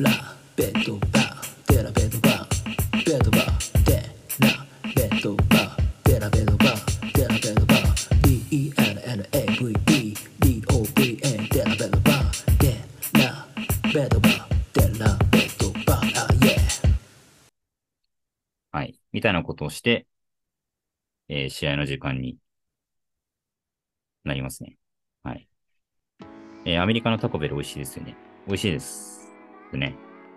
ラベッドバーデラベッドバーベッドバーデラベッドバーデラベッドバーデラベッドバー DENNAVE DOVN デラベッドバーデラベッドバーデラベッドバーあ yeah はい。みたいなことをして、えー試合の時間になりますね。はい。えーアメリカのタコベル美味しいですよね。美味しいです。ね。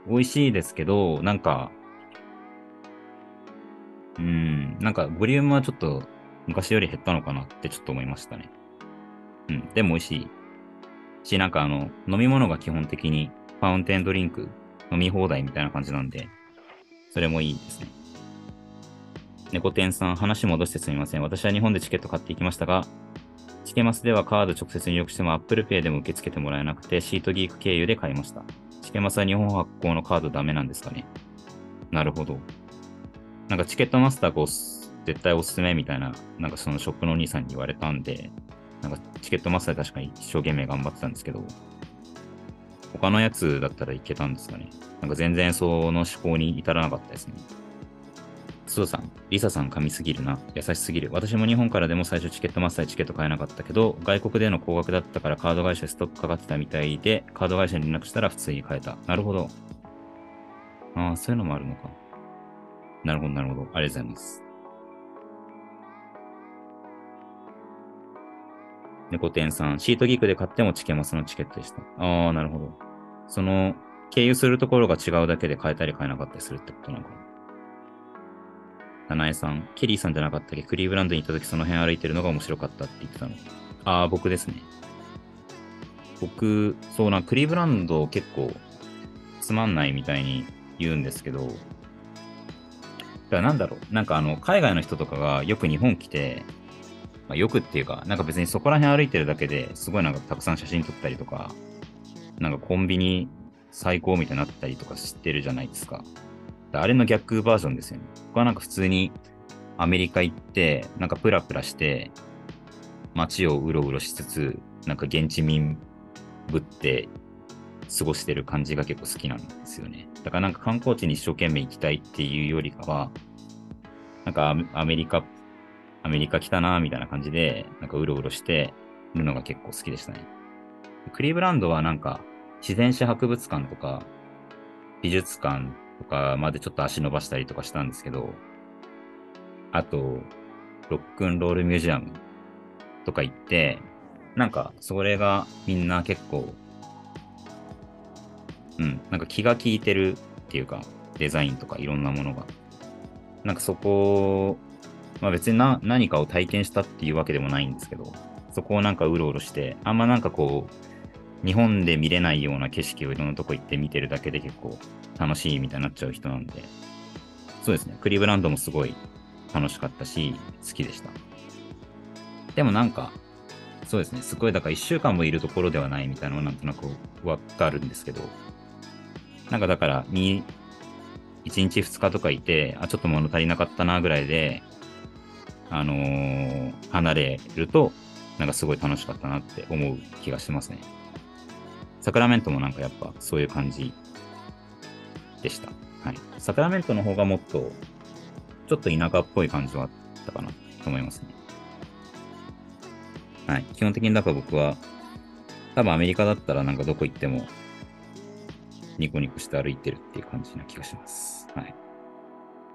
美味しいですけど、なんか、うん、なんかボリュームはちょっと昔より減ったのかなってちょっと思いましたね。うん。でも美味しい。し、なんかあの、飲み物が基本的にファウンテンドリンク飲み放題みたいな感じなんで、それもいいですね。猫店さん、話戻してすみません。私は日本でチケット買っていきましたが、チケマスではカード直接入力しても Apple Pay でも受け付けてもらえなくて、シートギーク経由で買いました。チケマスは日本発行のカードダメなんですかね？なるほど。なんかチケットマスターがおす絶対おすすめみたいな、なんかそのショップのお兄さんに言われたんで、なんかチケットマスター確かに一生懸命頑張ってたんですけど、他のやつだったらいけたんですかね？なんか全然その思考に至らなかったですね。須藤さん、リサさん神すぎるな。優しすぎる。私も日本からでも最初チケットマスターチケット買えなかったけど、外国での高額だったからカード会社ストックかかってたみたいで、カード会社に連絡したら普通に買えた。なるほど。ああ、そういうのもあるのか。なるほど、なるほど。ありがとうございます。猫店さん、シートギークで買ってもチケマスのチケットでした。ああ、なるほど。その、経由するところが違うだけで買えたり買えなかったりするってことなのかな。七重さん、ケリーさんじゃなかったっけ？クリーブランドに行った時その辺歩いてるのが面白かったって言ってたの。ああ、僕ですね。僕、そうな、クリーブランド結構つまんないみたいに言うんですけど、だからなんだろう、なんかあの、海外の人とかがよく日本来て、まあ、よくっていうか、なんか別にそこら辺歩いてるだけですごいなんかたくさん写真撮ったりとか、なんかコンビニ最高みたいになったりとかしてるじゃないですか。あれの逆バージョンですよね。僕はなんか普通にアメリカ行って、なんかプラプラして、街をうろうろしつつ、なんか現地民ぶって過ごしてる感じが結構好きなんですよね。だからなんか観光地に一生懸命行きたいっていうよりかは、なんかアメリカ、アメリカ来たなみたいな感じで、なんかうろうろしてるのが結構好きでしたね。クリーブランドはなんか自然史博物館とか美術館とかまでちょっと足伸ばしたりとかしたんですけど、あと、ロックンロールミュージアムとか行って、なんかそれがみんな結構、うん、なんか気が利いてるっていうか、デザインとかいろんなものが。なんかそこ、まあ別にな何かを体験したっていうわけでもないんですけど、そこをなんかうろうろして、あんまなんかこう、日本で見れないような景色をいろんなとこ行って見てるだけで結構楽しいみたいになっちゃう人なんで、そうですね、クリーブランドもすごい楽しかったし、好きでした。でもなんか、そうですね、すごい、だから1週間もいるところではないみたいなのはなんとなくわかるんですけど、なんかだから、1日2日とかいて、あ、ちょっと物足りなかったなぐらいで、あのー離れると、なんかすごい楽しかったなって思う気がしますね。サクラメントもなんかやっぱそういう感じでした。はい。サクラメントの方がもっと、ちょっと田舎っぽい感じはあったかなと思いますね。はい。基本的にだから僕は、多分アメリカだったらなんかどこ行っても、ニコニコして歩いてるっていう感じな気がします。はい。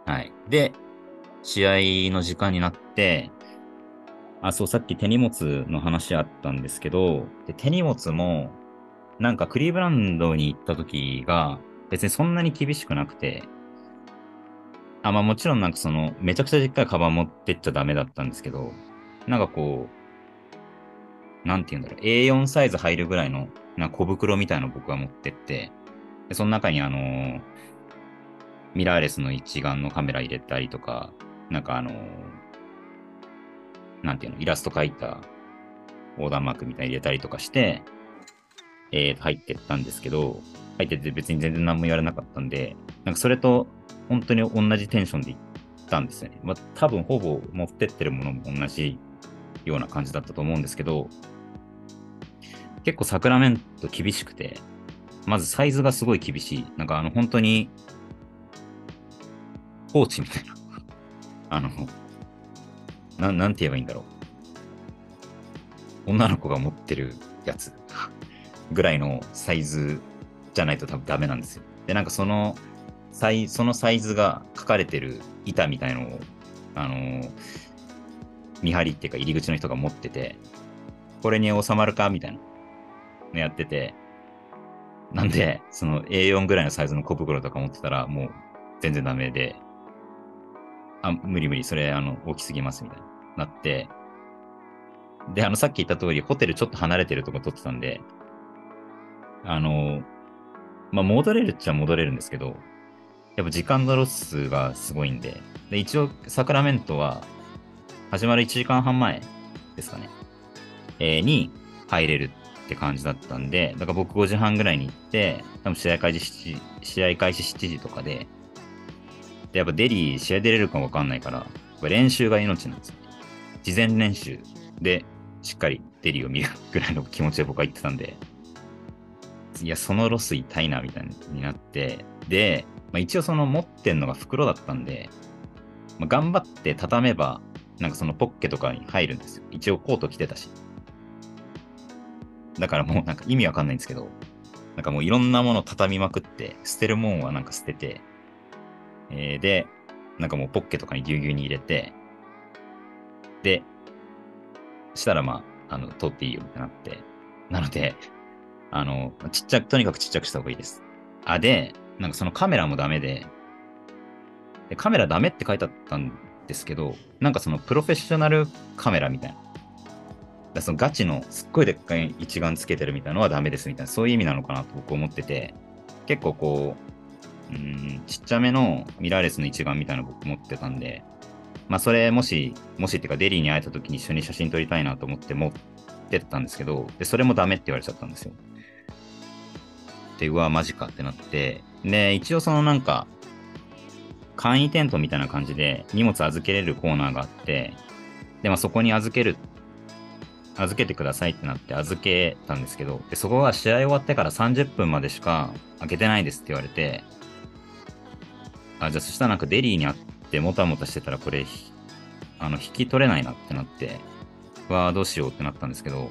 はい。で、試合の時間になって、あ、そう、さっき手荷物の話あったんですけど、で手荷物も、なんかクリーブランドに行った時が、別にそんなに厳しくなくて、あ、まあもちろんなんかその、めちゃくちゃでっかいカバン持ってっちゃダメだったんですけど、なんかこう、なんて言うんだろう、A4 サイズ入るぐらいの、な小袋みたいなの僕は持ってって、でその中にあのーミラーレスの一眼のカメラ入れたりとか、なんかあのーなんていうの、イラスト描いた横断幕みたいに入れたりとかして、えー、入ってったんですけど、入ってて別に全然何も言われなかったんで、なんかそれと本当に同じテンションで行ったんですよね。まあ多分ほぼ持ってってるものも同じような感じだったと思うんですけど、結構サクラメント厳しくて、まずサイズがすごい厳しい。なんかあの、本当に、ポーチみたいな。あの、ななんて言えばいいんだろう。女の子が持ってるやつぐらいのサイズじゃないと多分ダメなんですよ。で、なんかその、サイそのサイズが書かれてる板みたいのを、あのー見張りっていうか入り口の人が持ってて、これに収まるかみたいなのやってて、なんで、その A4 ぐらいのサイズの小袋とか持ってたら、もう全然ダメで、あ、無理無理、それ、あの、大きすぎます、みたいな、なって、で、あの、さっき言った通り、ホテルちょっと離れてるとこ撮ってたんで、あの、まあ、戻れるっちゃ戻れるんですけど、やっぱ時間のロスがすごいんで、で、一応、サクラメントは、始まる1時間半前ですかね、えーに入れるって感じだったんで、だから僕5時半ぐらいに行って、多分試合開始7時試合開始7時とかで、で、やっぱデリー試合出れるかわかんないから、練習が命なんですよ。事前練習でしっかりデリーを見るぐらいの気持ちで僕は行ってたんで、いや、そのロス痛いな、みたいになって、で、まあ、一応その持ってんのが袋だったんで、まあ、頑張って畳めば、なんかそのポッケとかに入るんですよ。一応コート着てたし。だからもうなんか意味わかんないんですけど、なんかもういろんなもの畳みまくって、捨てるもんはなんか捨てて、えーで、なんかもうポッケとかにぎゅうぎゅうに入れて、で、したらまあ、あの、通っていいよってなって、なので、あの、ちっちゃく、とにかくちっちゃくした方がいいです。あ、で、なんかそのカメラもダメで、でカメラダメって書いてあったんですけど、なんかそのプロフェッショナルカメラみたいな。だそのガチのすっごいでっかい一眼つけてるみたいなのはダメですみたいな、そういう意味なのかなと僕思ってて、結構こう、うーん、ちっちゃめのミラーレスの一眼みたいなの僕持ってたんで、まあそれもし、もしっていうかデリーに会えた時に一緒に写真撮りたいなと思って持ってったんですけど、で、それもダメって言われちゃったんですよ。で、うわ、マジかってなって、で、一応そのなんか、簡易テントみたいな感じで荷物預けれるコーナーがあって、で、まあそこに預ける、預けてくださいってなって預けたんですけど、で、そこが試合終わってから30分までしか開けてないですって言われて、あ、じゃあそしたらなんかデリーにあってもたもたしてたらこれ、あの、引き取れないなってなって、うわあどうしようってなったんですけど、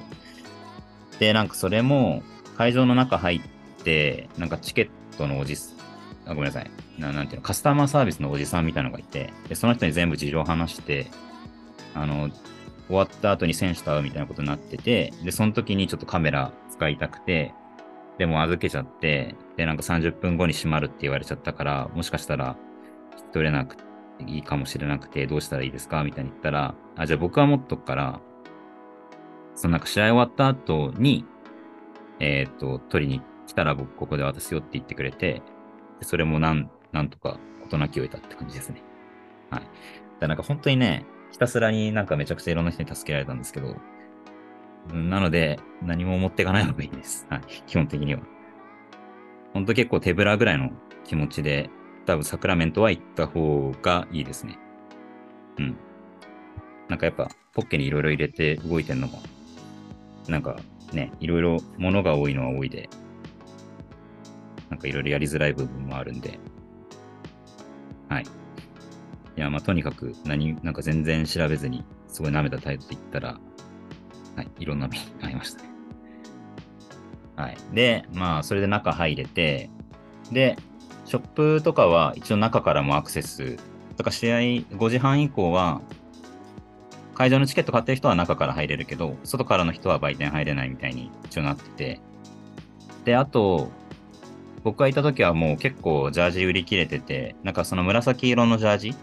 で、なんかそれも会場の中入って、なんかチケットのおじす、あ、ごめんなさい。ななんていうの、カスタマーサービスのおじさんみたいなのがいて、で、その人に全部事情を話して、あの、終わった後に選手と会うみたいなことになってて、で、その時にちょっとカメラ使いたくて、でも預けちゃって、で、なんか30分後に閉まるって言われちゃったから、もしかしたら取れなくていいかもしれなくて、どうしたらいいですかみたいに言ったら、あ、じゃあ僕は持っとくから、そのなんか試合終わった後に、えっ、と、取りに来たら僕ここで渡すよって言ってくれて、それもなん、なんとか事なきを得たって感じですね。はい。だからなんか本当にね、ひたすらになんかめちゃくちゃいろんな人に助けられたんですけど、なので、何も持っていかない方がいいです。はい。基本的には。本当結構手ぶらぐらいの気持ちで、多分サクラメントは行った方がいいですね。うん。なんかやっぱ、ポッケにいろいろ入れて動いてんのも、なんかね、いろいろ物が多いのは多いで、なんかいろいろやりづらい部分もあるんで、はい。いや、まあとにかく何、なんか全然調べずに、すごい舐めた態度で言ったら、はい、いろんな目に 遭いましたね。はい。で、まあ、それで中入れて、で、ショップとかは一応中からもアクセス、とか試合5時半以降は、会場のチケット買ってる人は中から入れるけど、外からの人は売店入れないみたいに一応なってて。で、あと、僕がいた時はもう結構ジャージ売り切れてて、なんかその紫色のジャージ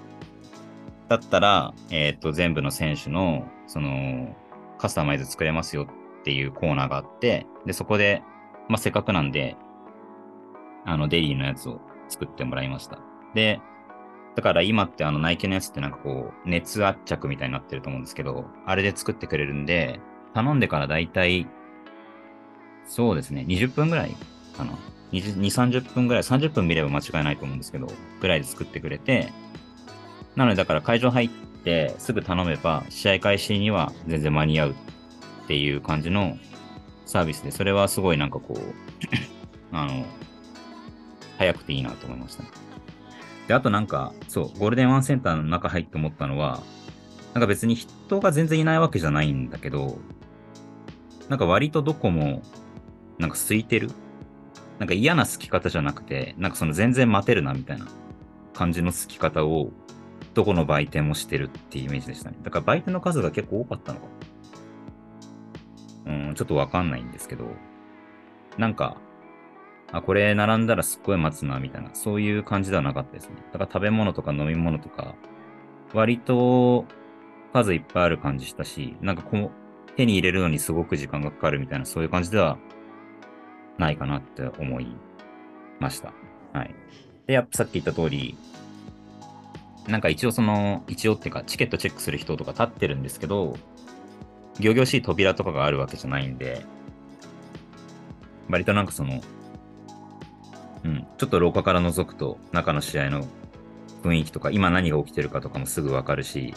だったら、えっ、と、全部の選手の、その、カスタマイズ作れますよっていうコーナーがあって、で、そこで、まあ、せっかくなんで、あの、デリーのやつを作ってもらいました。で、だから今ってあの、ナイキのやつってなんかこう、熱圧着みたいになってると思うんですけど、あれで作ってくれるんで、頼んでからだいたい、そうですね、20分ぐらいかな。2、30分ぐらい、30分見れば間違いないと思うんですけど、ぐらいで作ってくれて、なのでだから会場入ってすぐ頼めば、試合開始には全然間に合うっていう感じのサービスで、それはすごいなんかこう、あの、早くていいなと思いましたね。で、あとなんか、そう、ゴールデンワンセンターの中入って思ったのは、なんか別に人が全然いないわけじゃないんだけど、なんか割とどこも、なんか空いてる。なんか嫌な好き方じゃなくて、なんかその全然待てるなみたいな感じの好き方を、どこの売店もしてるっていうイメージでしたね。だから売店の数が結構多かったのか。うん、ちょっとわかんないんですけど、なんか、あ、これ並んだらすっごい待つな、みたいな、そういう感じではなかったですね。だから食べ物とか飲み物とか、割と数いっぱいある感じしたし、なんかこう、手に入れるのにすごく時間がかかるみたいな、そういう感じではないかなって思いました。はい。で、やっぱさっき言った通り、なんか一応その、一応っていうか、チケットチェックする人とか立ってるんですけど、行々しい扉とかがあるわけじゃないんで、割となんかその、うん、ちょっと廊下から覗くと中の試合の雰囲気とか、今何が起きてるかとかもすぐわかるし、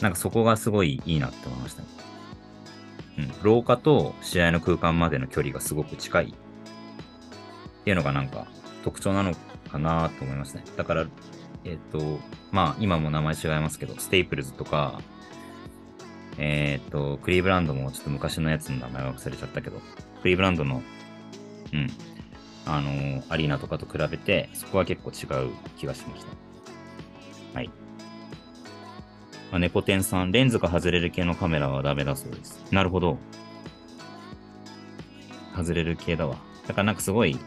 なんかそこがすごいいいなって思いましたね。うん、廊下と試合の空間までの距離がすごく近いっていうのがなんか特徴なのかなと思いますね。だから、えっ、ー、と、まあ今も名前違いますけど、ステイプルズとか、えっ、ー、と、クリーブランドもちょっと昔のやつの名前は忘れちゃったけど、クリーブランドの、うん、あのー、アリーナとかと比べて、そこは結構違う気がしました。はい。あ、猫天さん、レンズが外れる系のカメラはダメだそうです。なるほど。外れる系だわ。だからなんかすごい、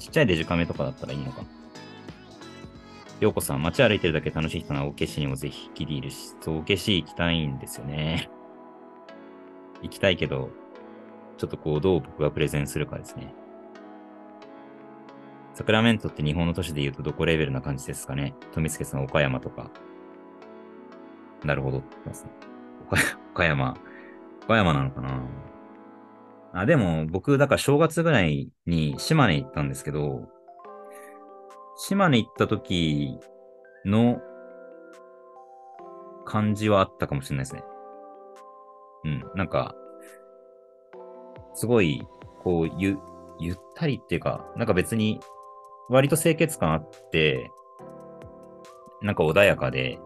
ちっちゃいデジカメとかだったらいいのか。ようこさん、街歩いてるだけ楽しい人なら、おけしにもぜひギリいるし、そう、おけし行きたいんですよね。行きたいけど、ちょっとこう、どう僕がプレゼンするかですね。サクラメントって日本の都市で言うとどこレベルな感じですかね富助さん、岡山とか。なるほど。岡山。岡山なのかなあ、でも僕、だから正月ぐらいに島根行ったんですけど、島根行った時の感じはあったかもしれないですね。うん。なんか、すごい、こう、ゆ、ゆったりっていうか、なんか別に、割と清潔感あって、なんか穏やかで、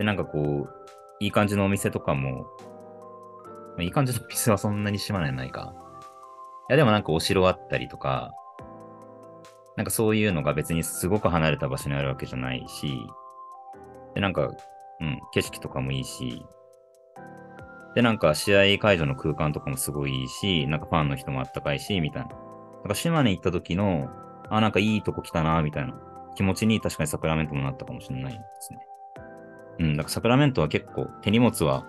で、なんかこう、いい感じのお店とかも、まあ、いい感じのお店はそんなに島根ないか。いや、でもなんかお城あったりとか、なんかそういうのが別にすごく離れた場所にあるわけじゃないし、で、なんか、うん、景色とかもいいし、で、なんか試合会場の空間とかもすごいいいし、なんかファンの人もあったかいし、みたいな。なんか島根行った時の、あ、なんかいいとこ来たな、みたいな気持ちに確かにサクラメントもなったかもしれないですね。うん、だからサクラメントは結構手荷物は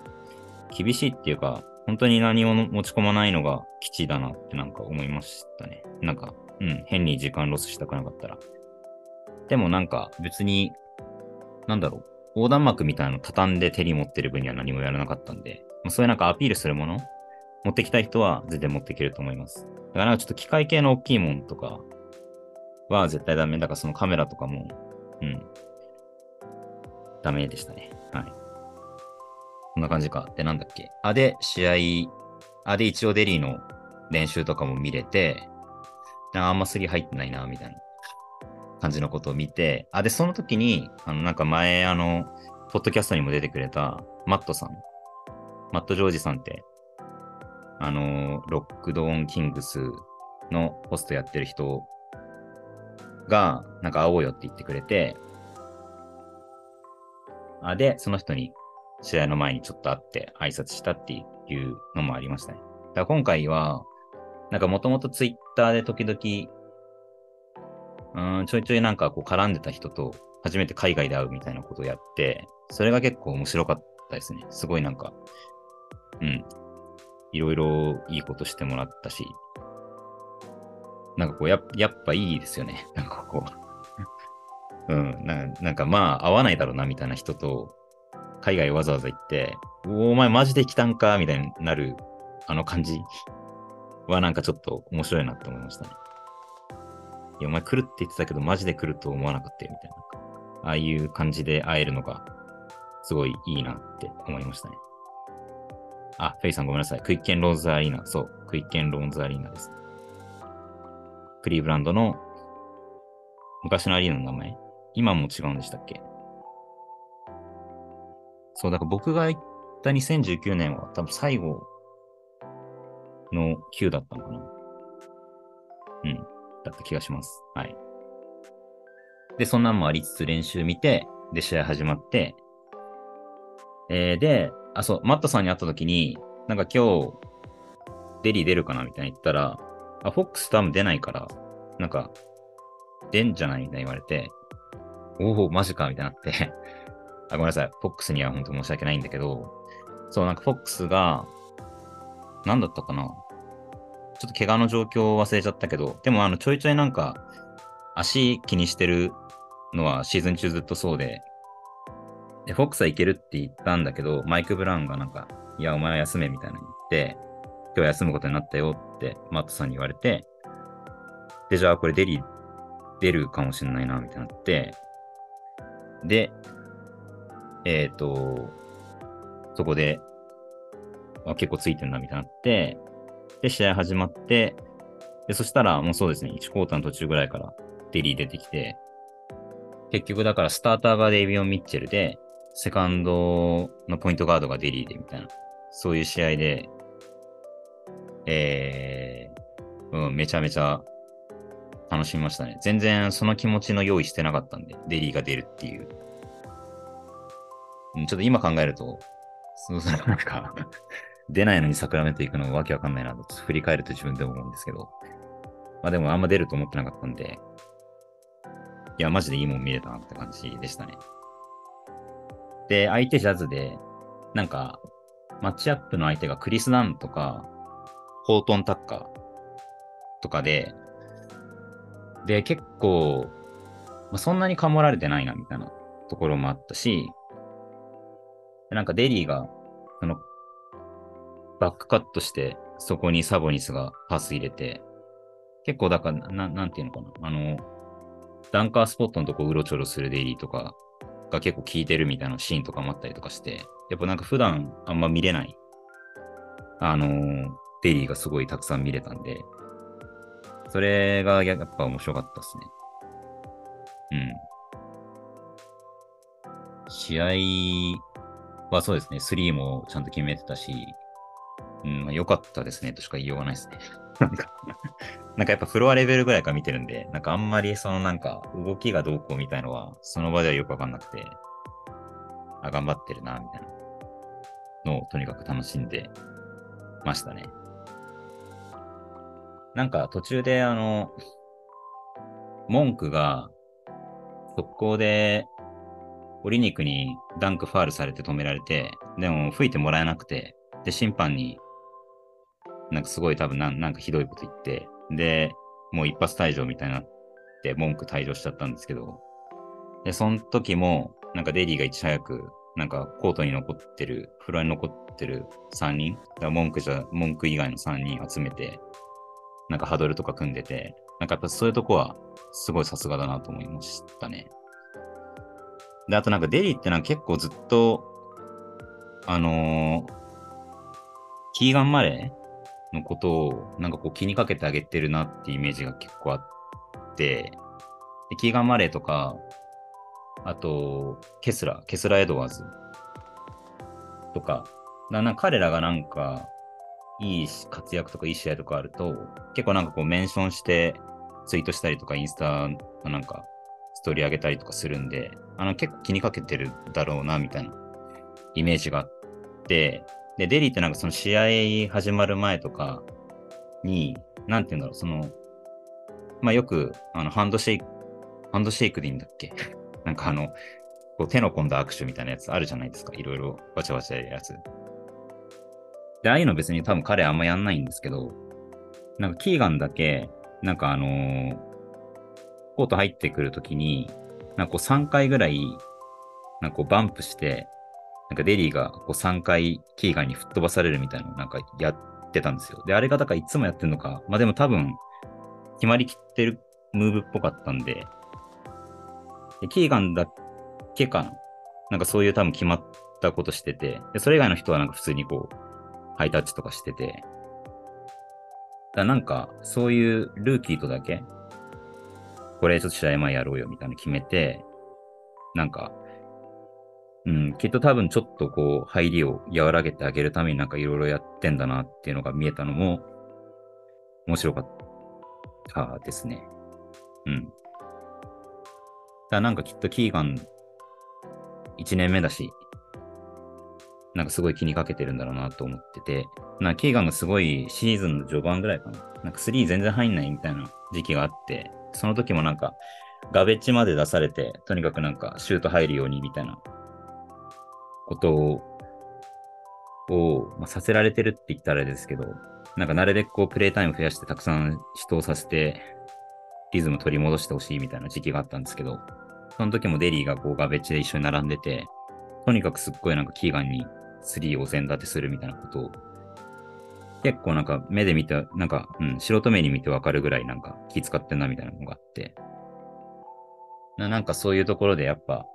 厳しいっていうか、本当に何も持ち込まないのが基地だなってなんか思いましたね。なんか、うん、変に時間ロスしたくなかったら。でもなんか別に、なんだろう、横断幕みたいなの畳んで手に持ってる分には何もやらなかったんで、まあ、そういうなんかアピールするもの、持ってきたい人は全然持っていけると思います。だからなんかちょっと機械系の大きいもんとかは絶対ダメ。だからそのカメラとかも、うん、ダメでしたね。はい。こんな感じか。で、なんだっけ。あ、で、試合、あ、で、一応デリーの練習とかも見れて、あんま3入ってないな、みたいな感じのことを見て、あ、で、その時に、あの、なんか前、あの、ポッドキャストにも出てくれた、マットさん。マット・ジョージさんって、あの、ロックドーン・キングスのホストやってる人が、なんか会おうよって言ってくれて、で、その人に試合の前にちょっと会って挨拶したっていうのもありましたね。だから今回は、なんかもともとツイッターで時々、うん、ちょいちょいなんかこう絡んでた人と初めて海外で会うみたいなことをやって、それが結構面白かったですね。すごいなんか、うん、いろいろいいことしてもらったし、なんかこうや、やっぱいいですよね。なんかこううん、ななんかまあ、合わないだろうなみたいな人と、海外わざわざ行って、お前マジで来たんかみたいになる、あの感じはなんかちょっと面白いなって思いましたね。いや、お前来るって言ってたけど、マジで来ると思わなかったよ、みたいな。ああいう感じで会えるのが、すごいいいなって思いましたね。あ、フェイさんごめんなさい。クイッケンローズアリーナ。そう、クイッケンローズアリーナです。クリーブランドの昔のアリーナの名前今も違うんでしたっけ？そう、だから僕が行った2019年は多分最後の9だったのかな。うん。だった気がします。はい。で、そんなんもありつつ練習見て、で、試合始まって、えー、で、あ、そう、マットさんに会った時に、なんか今日、デリー出るかなみたいに言ったら、あ、フォックス多分出ないから、なんか、出んじゃないみたいに言われて、おお、マジかみたいになって、あ、ごめんなさい。フォックスには本当申し訳ないんだけど、そう、なんかフォックスが、なんだったかな。ちょっと怪我の状況を忘れちゃったけど、でもあの、ちょいちょいなんか、足気にしてるのはシーズン中ずっとそうで、で、フォックスはいけるって言ったんだけど、マイク・ブラウンがなんか、いや、お前は休めみたいなの言って、今日休むことになったよってマットさんに言われて、で、じゃあこれデリー出るかもしれないな、みたいになって、で、えっ、と、そこで、あ結構ついてんな、みたいになって、で、試合始まって、で、そしたらもうそうですね、1クォーターの途中ぐらいからデリー出てきて、結局だからスターターがデイビオン・ミッチェルで、セカンドのポイントガードがデリーでみたいな、そういう試合で、えー、うん、めちゃめちゃ楽しみましたね。全然その気持ちの用意してなかったんで、デリーが出るっていう。ちょっと今考えると、そうそう、なんか、出ないのにサクラメント行くのわけわかんないなと、振り返ると自分でも思うんですけど。まあでもあんま出ると思ってなかったんで、いや、マジでいいもん見れたなって感じでしたね。で、相手ジャズで、なんか、マッチアップの相手がクリス・ダンとか、ホートン・タッカーとかで、で、結構、まあ、そんなにかもられてないな、みたいなところもあったし、なんかデリーが、その、バックカットして、そこにサボニスがパス入れて、結構だから、ななんていうのかな、あの、ダンカースポットのとこうろちょろするデリーとかが結構効いてるみたいなシーンとかもあったりとかして、やっぱなんか普段あんま見れない、あのデリーがすごいたくさん見れたんで、それがやっぱ面白かったですね。うん。試合はそうですね、3もちゃんと決めてたし、うん、まあ良かったですねとしか言いようがないですね。なんか、なんかやっぱフロアレベルぐらいから見てるんで、なんかあんまりそのなんか動きがどうこうみたいのは、その場ではよくわかんなくて、あ、頑張ってるな、みたいなのをとにかく楽しんでましたね。なんか途中であの、文句が速攻で、オリニクにダンクファールされて止められて、でも吹いてもらえなくて、で、審判になんかすごい多分なんなんかひどいこと言って、で、もう一発退場みたいになって、文句退場しちゃったんですけど、で、その時も、なんかデリーがいち早く、なんかコートに残ってる、フロアに残ってる3人、だ文句じゃ、文句以外の3人集めて、なんかハドルとか組んでて、なんかやっぱそういうとこは、すごいさすがだなと思いましたね。で、あとなんかデリーってなんか結構ずっと、あのーキーガン・マレーのことをなんかこう気にかけてあげてるなっていうイメージが結構あって、でキーガン・マレーとか、あと、ケスラ、ケスラ・エドワーズとか、ななんか彼らがなんか、いい活躍とかいい試合とかあると、結構なんかこうメンションしてツイートしたりとかインスタのなんかストーリー上げたりとかするんで、あの結構気にかけてるだろうなみたいなイメージがあって、で、デリーってなんかその試合始まる前とかに、なんて言うんだろう、その、まあよくあのハンドシェイク、ハンドシェイクでいいんだっけ？なんかあの、こう手の込んだ握手みたいなやつあるじゃないですか。いろいろわちゃわちゃやるやつ。で、ああいうの別に多分彼あんまやんないんですけど、なんかキーガンだけ、なんかあのーコート入ってくるときに、なんかこう3回ぐらい、なんかこうバンプして、なんかデリーがこう3回キーガンに吹っ飛ばされるみたいなのをなんかやってたんですよ。で、あれがだからいつもやってんのか、まあでも多分、決まりきってるムーブっぽかったんで、でキーガンだけかななんかそういう多分決まったことしてて、で、それ以外の人はなんか普通にこう、ハイタッチとかしてて、だなんか、そういうルーキーとだけ、これちょっと試合前やろうよみたいなの決めて、なんか、うん、きっと多分ちょっとこう、入りを和らげてあげるためになんかいろいろやってんだなっていうのが見えたのも、面白かったですね。うん。だなんかきっとキーガン、1年目だし、なんかすごい気にかけてるんだろうなと思ってて、なキーガンがすごいシーズンの序盤ぐらいかな。なんか3全然入んないみたいな時期があって、その時もなんか、ガベッジまで出されて、とにかくなんかシュート入るようにみたいなことを、をまあ、させられてるって言ったらあれですけど、なんかなるべくこうプレイタイム増やしてたくさん人をさせて、リズム取り戻してほしいみたいな時期があったんですけど、その時もデリーがこうガベッジで一緒に並んでて、とにかくすっごいなんかキーガンに3を全立てするみたいなことを、結構なんか目で見て、なんか、うん、素人目に見てわかるぐらいなんか気使ってんなみたいなのがあって、ななんかそういうところでやっぱ、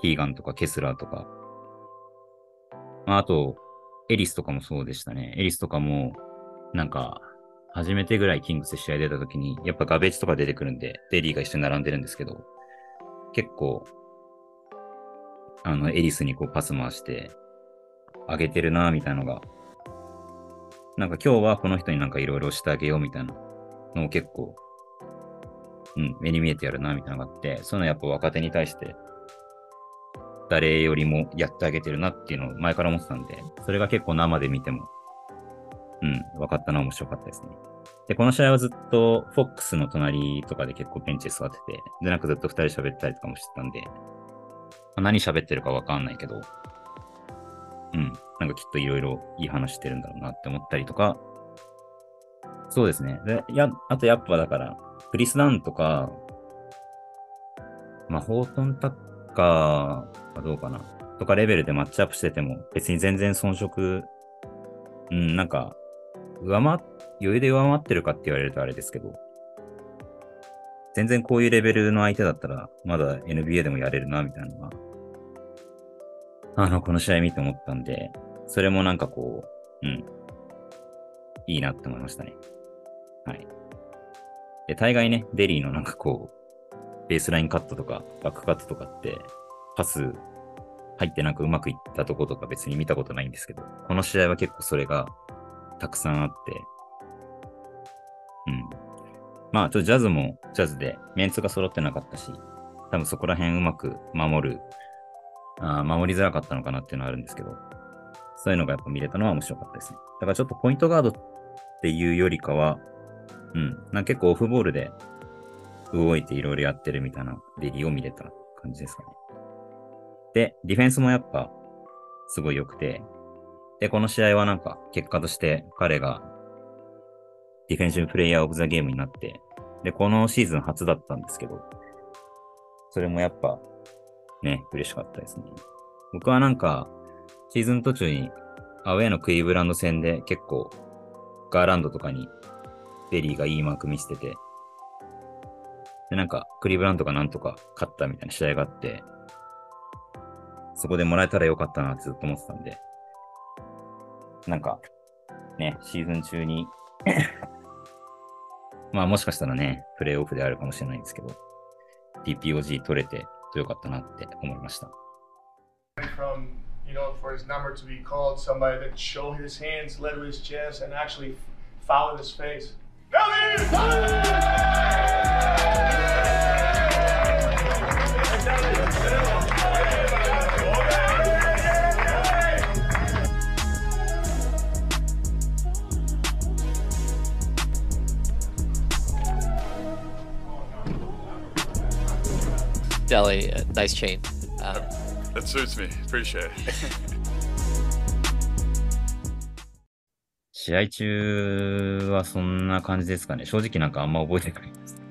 キーガンとかケスラーとか、まあ、あと、エリスとかもそうでしたね。エリスとかも、なんか、初めてぐらいキングスで試合出た時に、やっぱガベージとか出てくるんで、デリーが一緒に並んでるんですけど、結構、あの、エリスにこうパス回して、あげてるなみたいなのが、なんか今日はこの人になんかいろいろしてあげようみたいなのを結構、うん、目に見えてやるなみたいなのがあって、そういうのやっぱ若手に対して誰よりもやってあげてるなっていうのを前から思ってたんで、それが結構生で見ても、うん、分かったのは面白かったですね。で、この試合はずっと、フォックスの隣とかで結構ベンチで座ってて、で、なんかずっと二人喋ったりとかもしてたんで、まあ、何喋ってるか分かんないけど、うん、なんかきっといろいろいい話してるんだろうなって思ったりとか、そうですね。で、や、あとやっぱだから、クリス・ダンとか、まあ、ホートンタッカーかどうかな。とかレベルでマッチアップしてても、別に全然遜色、うん、なんか、上回、余裕で上回ってるかって言われるとあれですけど、全然こういうレベルの相手だったら、まだ NBA でもやれるな、みたいなのが、あの、この試合見て思ったんで、それもなんかこう、うん、いいなって思いましたね。はい。で、大概ね、デリーのなんかこう、ベースラインカットとか、バックカットとかって、パス入ってなんかうまくいったとことか別に見たことないんですけど、この試合は結構それがたくさんあって、うん。まあ、ちょっとジャズもジャズでメンツが揃ってなかったし、多分そこら辺うまく守る、あ守りづらかったのかなっていうのはあるんですけど、そういうのがやっぱ見れたのは面白かったですね。だからちょっとポイントガードっていうよりかは、うん、なんか結構オフボールで動いていろいろやってるみたいなデリーを見れた感じですかね。で、ディフェンスもやっぱすごい良くて、で、この試合はなんか結果として彼がディフェンシブプレイヤーオブザゲームになって、で、このシーズン初だったんですけど、それもやっぱね、嬉しかったですね。僕はなんか、シーズン途中にアウェイのクイーブランド戦で結構ガーランドとかにデリーがいいマーク見せてて、で、なんか、クリーブランドがなんとか勝ったみたいな試合があって、そこでもらえたらよかったなってずっと思ってたんで、なんか、ね、シーズン中に まあもしかしたらね、プレイオフであるかもしれないんですけど、TPOG 取れてよかったなって思いました。From, you know, for his number to be called, somebody that showed his hands, led to his chest, and actually fouled his face. Deli, uh, nice chain. Um, that suits me. Appreciate it. 試合中はそんな感じですかね。正直なんかあんま覚えてないです。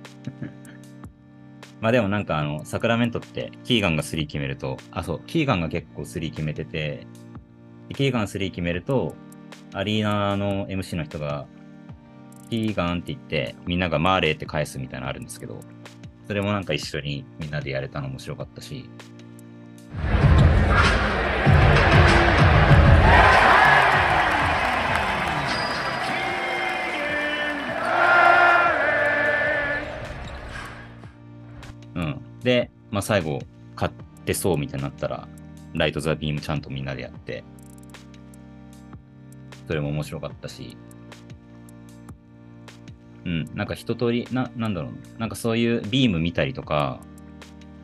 まあでもなんかあの、サクラメントってキーガンが3決めると、あ、そう、キーガンが結構3決めてて、キーガン3決めると、アリーナの MC の人が、キーガンって言って、みんながマーレーって返すみたいなのあるんですけど、それもなんか一緒にみんなでやれたの面白かったし。うん。で、まあ、最後、買ってそうみたいになったら、ライト・ザ・ビームちゃんとみんなでやって、それも面白かったし、うん、なんか一通り、な、なんだろうな。んかそういうビーム見たりとか、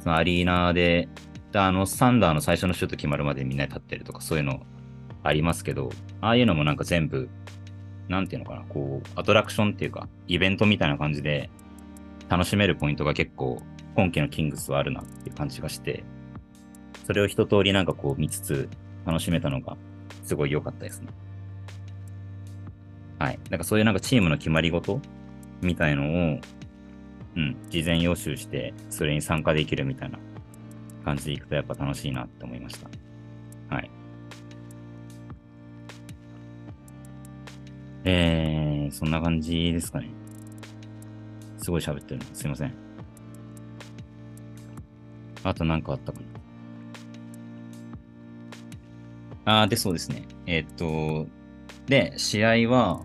そのアリーナで、あの、サンダーの最初のシュート決まるまでみんな立ってるとか、そういうのありますけど、ああいうのもなんか全部、なんていうのかな、こう、アトラクションっていうか、イベントみたいな感じで、楽しめるポイントが結構、今季のキングスはあるなっていう感じがして、それを一通りなんかこう見つつ、楽しめたのが、すごい良かったですね。はい。なんかそういうなんかチームの決まり事みたいのを、うん、事前予習して、それに参加できるみたいな感じでいくとやっぱ楽しいなって思いました。はい。えー、そんな感じですかね。すごい喋ってるの。すいません。あとなんかあったかな。あー、で、そうですね。えーっと、で、試合は、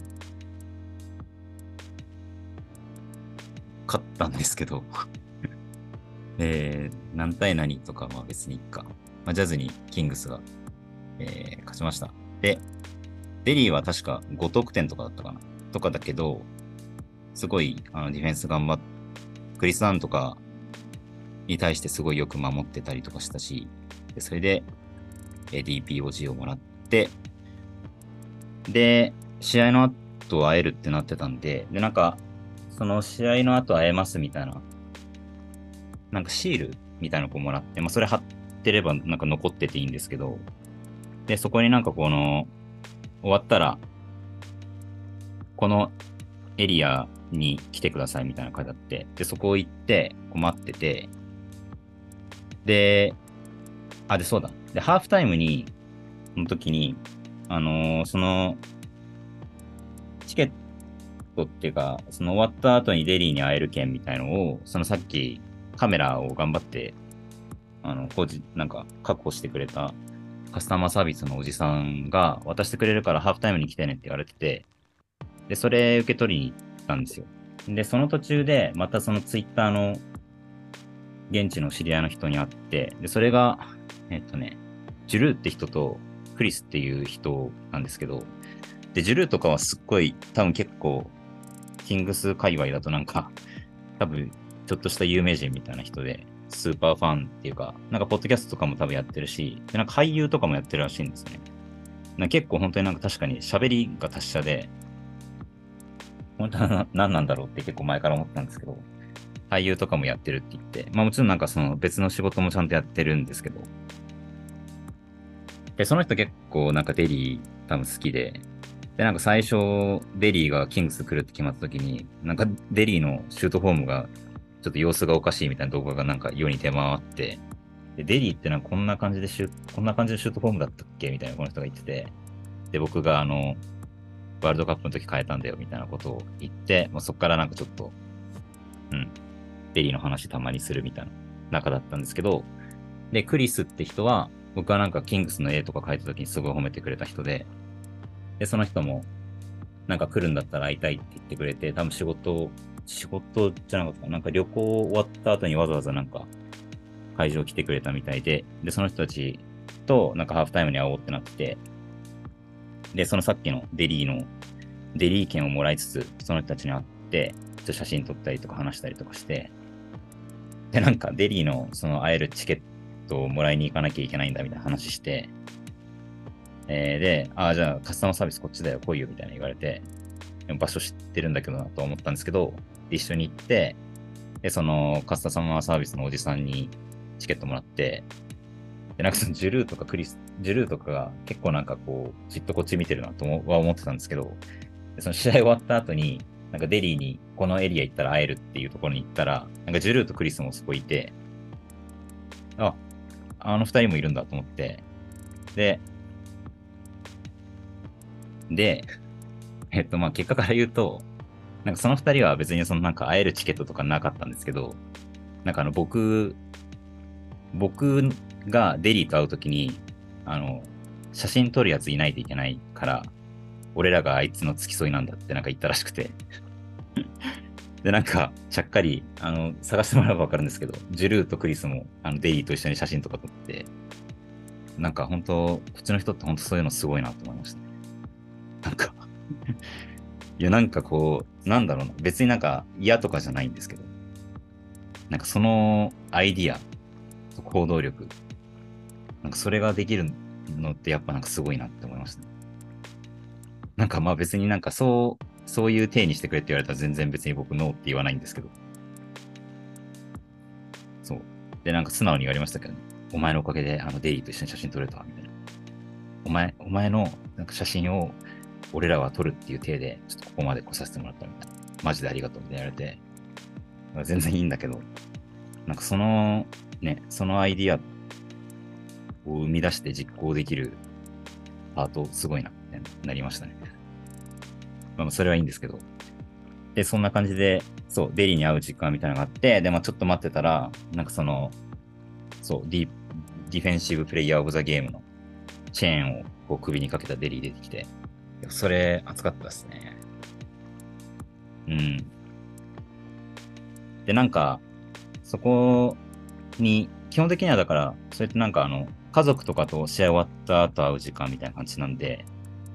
ったんですけど、えー、何対何とかは別にいいか。まあ、ジャズにキングスが、えー勝ちました。で、デリーは確か5得点とかだったかなとかだけど、すごいあのディフェンス頑張ってクリス・アンとかに対してすごいよく守ってたりとかしたし、でそれで、え DPOG をもらって、で、試合の後会えるってなってたんで、で、なんか、その試合の後会えますみたいな、なんかシールみたいなのをもらって、まあそれ貼ってればなんか残ってていいんですけど、で、そこになんかこの、終わったら、このエリアに来てくださいみたいな書いてあって、で、そこ行って、こう待ってて、で、あ、で、そうだ。で、ハーフタイムに、の時に、あのーその、チケットっていうか、その終わった後にデリーに会える券みたいのを、そのさっきカメラを頑張って、あの、工事、なんか確保してくれたカスタマーサービスのおじさんが渡してくれるからハーフタイムに来てねって言われてて、で、それ受け取りに行ったんですよ。で、その途中で、またそのツイッターの現地の知り合いの人に会って、で、それが、えっとね、ジュルーって人とクリスっていう人なんですけど、で、ジュルーとかはすっごい、多分結構、キングス界隈だとなんか、多分、ちょっとした有名人みたいな人で、スーパーファンっていうか、なんか、ポッドキャストとかも多分やってるし、でなんか俳優とかもやってるらしいんですね。な結構本当になんか確かに喋りが達者で、本当は何なんだろうって結構前から思ったんですけど、俳優とかもやってるって言って、まあもちろんなんかその別の仕事もちゃんとやってるんですけど、で、その人結構なんかデリー多分好きで、で、なんか最初デリーがキングス来るって決まった時に、なんかデリーのシュートフォームがちょっと様子がおかしいみたいな動画がなんか世に出回って、でデリーってなんかこんな感じでシュこんな感じのシュートフォームだったっけ？みたいなこの人が言ってて、で、僕があの、ワールドカップの時変えたんだよみたいなことを言って、まあ、そこからなんかちょっと、うん、デリーの話たまにするみたいな仲だったんですけど、で、クリスって人は、僕はなんかキングスの絵とか描いた時にすごい褒めてくれた人で、で、その人も、なんか来るんだったら会いたいって言ってくれて、多分仕事、仕事じゃなかったかな。んか旅行終わった後にわざわざなんか会場来てくれたみたいで、で、その人たちとなんかハーフタイムに会おうってなって、で、そのさっきのデリーの、デリー券をもらいつつ、その人たちに会って、ちょっと写真撮ったりとか話したりとかして、で、なんかデリーのその会えるチケットをもらいに行かなきゃいけないんだみたいな話して、えーで、ああ、じゃあカスタマーサービスこっちだよ、来いよみたいな言われて、場所知ってるんだけどなと思ったんですけど、一緒に行って、で、そのカスタマーサービスのおじさんにチケットもらって、で、なんかそのジュルーとかクリス、ジュルーとかが結構なんかこう、じっとこっち見てるなとは思ってたんですけど、その試合終わった後に、なんかデリーにこのエリア行ったら会えるっていうところに行ったら、なんかジュルーとクリスもそこいて、あ、あの二人もいるんだと思って、で、で、えっと、まあ結果から言うと、なんかその二人は別にそのなんか会えるチケットとかなかったんですけど、なんかあの僕、僕がデリーと会うときに、あの、写真撮るやついないといけないから、俺らがあいつの付き添いなんだってなんか言ったらしくて。で、なんか、ちゃっかり、あの、探してもらえばわかるんですけど、ジュルーとクリスも、あの、デイリーと一緒に写真とか撮って、なんか本当、こっちの人って本当そういうのすごいなと思いましたね。なんか、いや、なんかこう、なんだろうな、別になんか嫌とかじゃないんですけど、なんかそのアイディア行動力、なんかそれができるのってやっぱなんかすごいなって思いましたね。なんかまあ別になんかそう、そういう体にしてくれって言われたら全然別に僕ノーって言わないんですけど。そう。で、なんか素直に言われましたけどね。お前のおかげであのデイリーと一緒に写真撮れた、みたいな。お前、お前のなんか写真を俺らは撮るっていう体で、ちょっとここまで来させてもらったみたいな。マジでありがとうって言われて、全然いいんだけど、なんかその、ね、そのアイディアを生み出して実行できるパート、すごいなってなりましたね。まあ、それはいいんですけど。で、そんな感じで、そう、デリーに会う時間みたいなのがあって、で、まあちょっと待ってたら、なんかその、そう、ディディフェンシブプレイヤーオブザゲームのチェーンをこう首にかけたデリー出てきて、それ熱かったですね。うん。で、なんか、そこに、基本的にはだから、そうやってなんかあの、家族とかと試合終わった後会う時間みたいな感じなんで、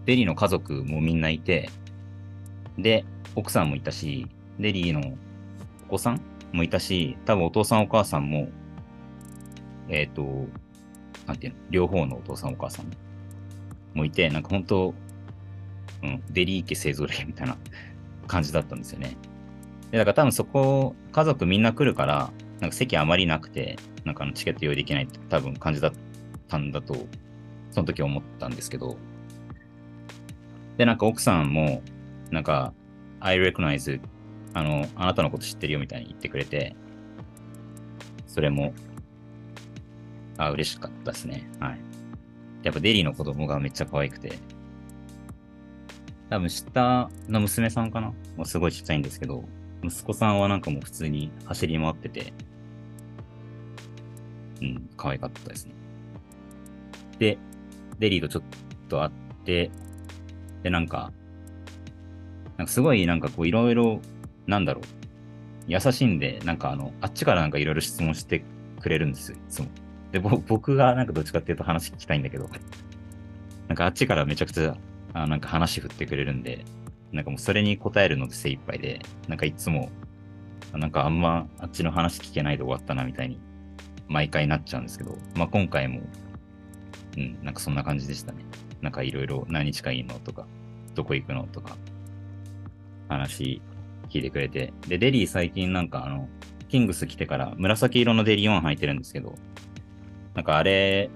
デリーの家族もみんないて、で、奥さんもいたし、デリーのお子さんもいたし、多分お父さんお母さんも、えっ、と、なんていうの、両方のお父さんお母さんもいて、なんか本当、うん、デリー家勢ぞろいみたいな感じだったんですよね。で、だから多分そこ、家族みんな来るから、なんか席あまりなくて、なんかあのチケット用意できないって多分感じだったんだと、その時思ったんですけど、で、なんか奥さんも、なんか、I recognize あの、あなたのこと知ってるよみたいに言ってくれて、それも、あ、嬉しかったですね。はい。やっぱデリーの子供がめっちゃ可愛くて、多分下の娘さんかな？もうすごいちっちゃいんですけど、息子さんはなんかもう普通に走り回ってて、うん、可愛かったですね。で、デリーとちょっと会って、で、なんか、なんかすごいなんかこういろいろ、なんだろう、優しいんで、なんかあの、あっちからなんかいろいろ質問してくれるんですよ、いつも。で、僕がなんかどっちかっていうと話聞きたいんだけど、なんかあっちからめちゃくちゃ、あなんか話振ってくれるんで、なんかもうそれに答えるので精一杯で、なんかいつも、なんかあんまあっちの話聞けないで終わったなみたいに、毎回なっちゃうんですけど、まあ今回も、うん、なんかそんな感じでしたね。なんかいろいろ何日かいいのとか、どこ行くのとか、話聞いてくれて。で、デリー最近なんかあの、キングス来てから紫色のデリーワン履いてるんですけど、なんかあれ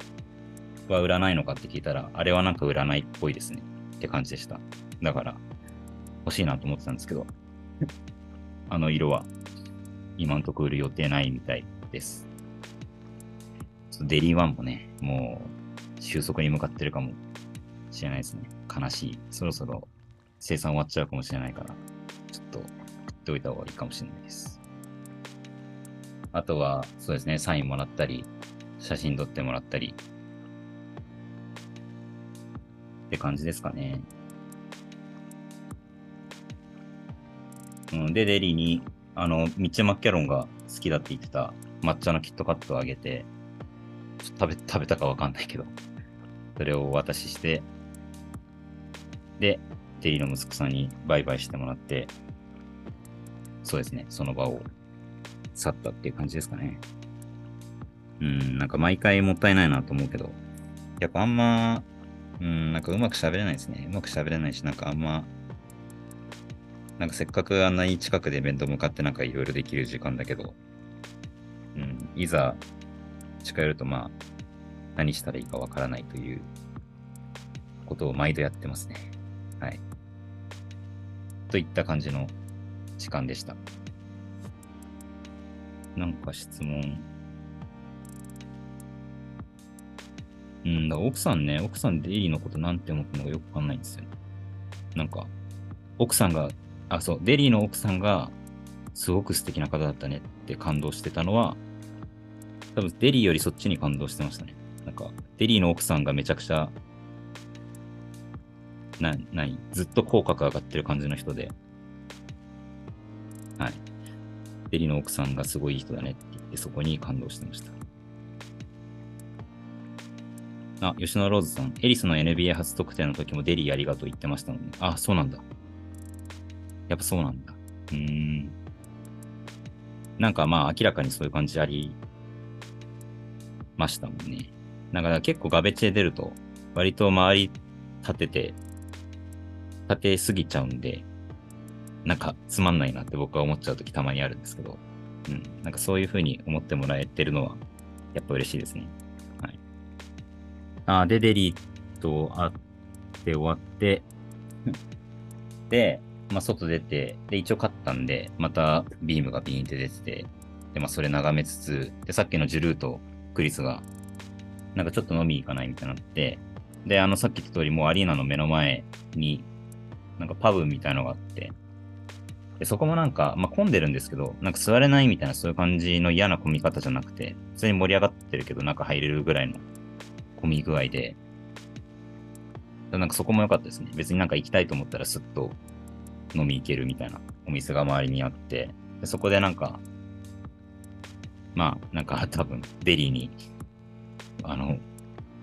は売らないのかって聞いたら、あれはなんか売らないっぽいですねって感じでした。だから、欲しいなと思ってたんですけど、あの色は今んとこ売る予定ないみたいです。デリーワンもね、もう収束に向かってるかもしれないですね。悲しい。そろそろ生産終わっちゃうかもしれないから、ちょっと食っておいた方がいいかもしれないです。あとは、そうですね、サインもらったり、写真撮ってもらったり、って感じですかね。うん、で、デリーに、あの、ミッチェ・マッキャロンが好きだって言ってた抹茶のキットカットをあげて、ちょっと食べ、食べたかわかんないけど、それをお渡しして、で、デリーの息子さんにバイバイしてもらって、そうですね、その場を去ったっていう感じですかね。うん、なんか毎回もったいないなと思うけど、やっぱあんま、うん、なんかうまく喋れないですね。うまく喋れないし、なんかあんま、なんかせっかくあんなに近くで面と向かってなんかいろいろできる時間だけど、うん、いざ近寄るとまあ、何したらいいかわからないということを毎度やってますね。はい。といった感じの時間でした。なんか質問。うん、だから奥さんね、奥さんデイリーのことなんて思ってるのかよくわかんないんですよ。なんか、奥さんが、あ、そう、デリーの奥さんが、すごく素敵な方だったねって感動してたのは、多分デリーよりそっちに感動してましたね。なんか、デリーの奥さんがめちゃくちゃ、な、なに、ずっと口角上がってる感じの人で、はい。デリーの奥さんがすごいいい人だねって言って、そこに感動してました。あ、吉野ローズさん、エリスの NBA 初得点の時もデリーありがとう言ってましたもんね。あ、そうなんだ。やっぱそうなんだ。うーん。なんかまあ明らかにそういう感じありましたもんね。なんか結構ガベチで出ると、割と周り立てて、立てすぎちゃうんで、なんかつまんないなって僕は思っちゃうときたまにあるんですけど、うん。なんかそういうふうに思ってもらえてるのは、やっぱ嬉しいですね。あで、デリーと会って終わって、で、まあ、外出て、で、一応勝ったんで、またビームがビーンって出てて、で、まあ、それ眺めつつ、で、さっきのジュルーとクリスが、なんかちょっと飲み行かないみたいになって、で、あの、さっき言った通り、もうアリーナの目の前に、なんかパブみたいのがあって、で、そこもなんか、まあ、混んでるんですけど、なんか座れないみたいなそういう感じの嫌な混み方じゃなくて、普通に盛り上がってるけど、中入れるぐらいの混み具合で、なんかそこも良かったですね。別になんか行きたいと思ったらスッと飲み行けるみたいなお店が周りにあって、でそこでなんか、まあ、なんか 多分、デリーに、あの、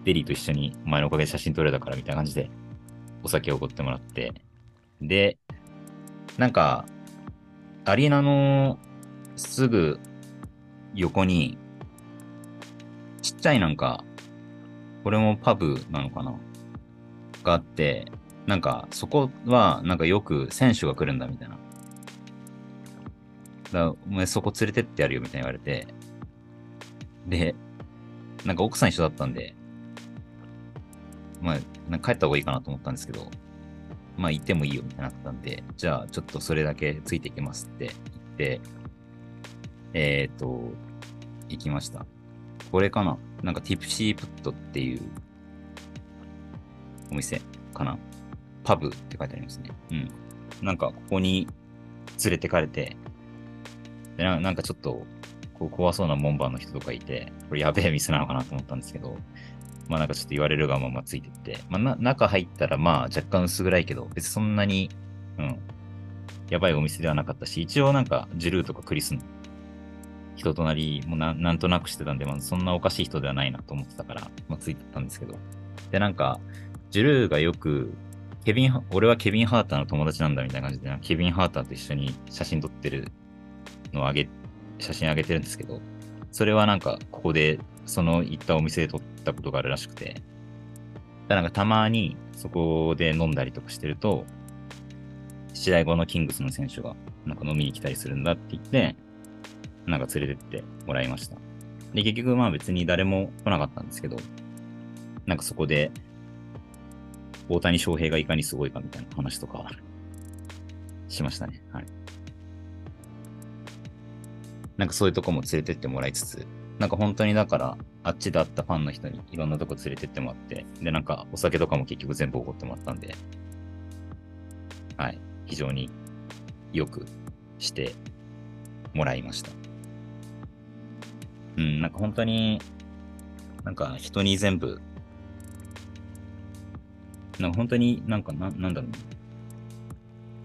デリーと一緒にお前のおかげで写真撮れたからみたいな感じで、お酒をおごってもらって、で、なんか、アリーナのすぐ横に、ちっちゃいなんか、これもパブなのかな？があって、なんか、そこは、なんかよく選手が来るんだみたいな。だお前そこ連れてってやるよみたいに言われて、で、なんか奥さん一緒だったんで、まあ、なんか帰った方がいいかなと思ったんですけど、まあ行ってもいいよみたいになったんで、じゃあちょっとそれだけついていきますって言って、えっ、と、行きました。これかな？なんかティプシープットっていうお店かな？パブって書いてありますね。うん。なんかここに連れてかれて、でなんかちょっとこう怖そうな門番の人とかいて、これやべえ店なのかなと思ったんですけど、まあなんかちょっと言われるがままついてって、まあな中入ったらまあ若干薄暗いけど、別にそんなに、うん、やばいお店ではなかったし、一応なんかジルーとかクリスの人となりもななんとなくしてたんで、まあそんなおかしい人ではないなと思ってたから、まあついてたんですけど。で、なんか、ジュルーがよく、ケビン、俺はケビン・ハーターの友達なんだみたいな感じで、ケビン・ハーターと一緒に写真撮ってるのをあげ、写真あげてるんですけど、それはなんか、ここで、その行ったお店で撮ったことがあるらしくて、だなんかたまにそこで飲んだりとかしてると、試合後のキングスの選手がなんか飲みに来たりするんだって言って、なんか連れてってもらいました。で、結局まあ別に誰も来なかったんですけど、なんかそこで、大谷翔平がいかにすごいかみたいな話とか、しましたね。はい。なんかそういうとこも連れてってもらいつつ、なんか本当にだから、あっちで会ったファンの人にいろんなとこ連れてってもらって、で、なんかお酒とかも結局全部おごってもらったんで、はい。非常によくしてもらいました。うん、なんか本当に、なんか人に全部、なんか本当になんかな、なんだろう。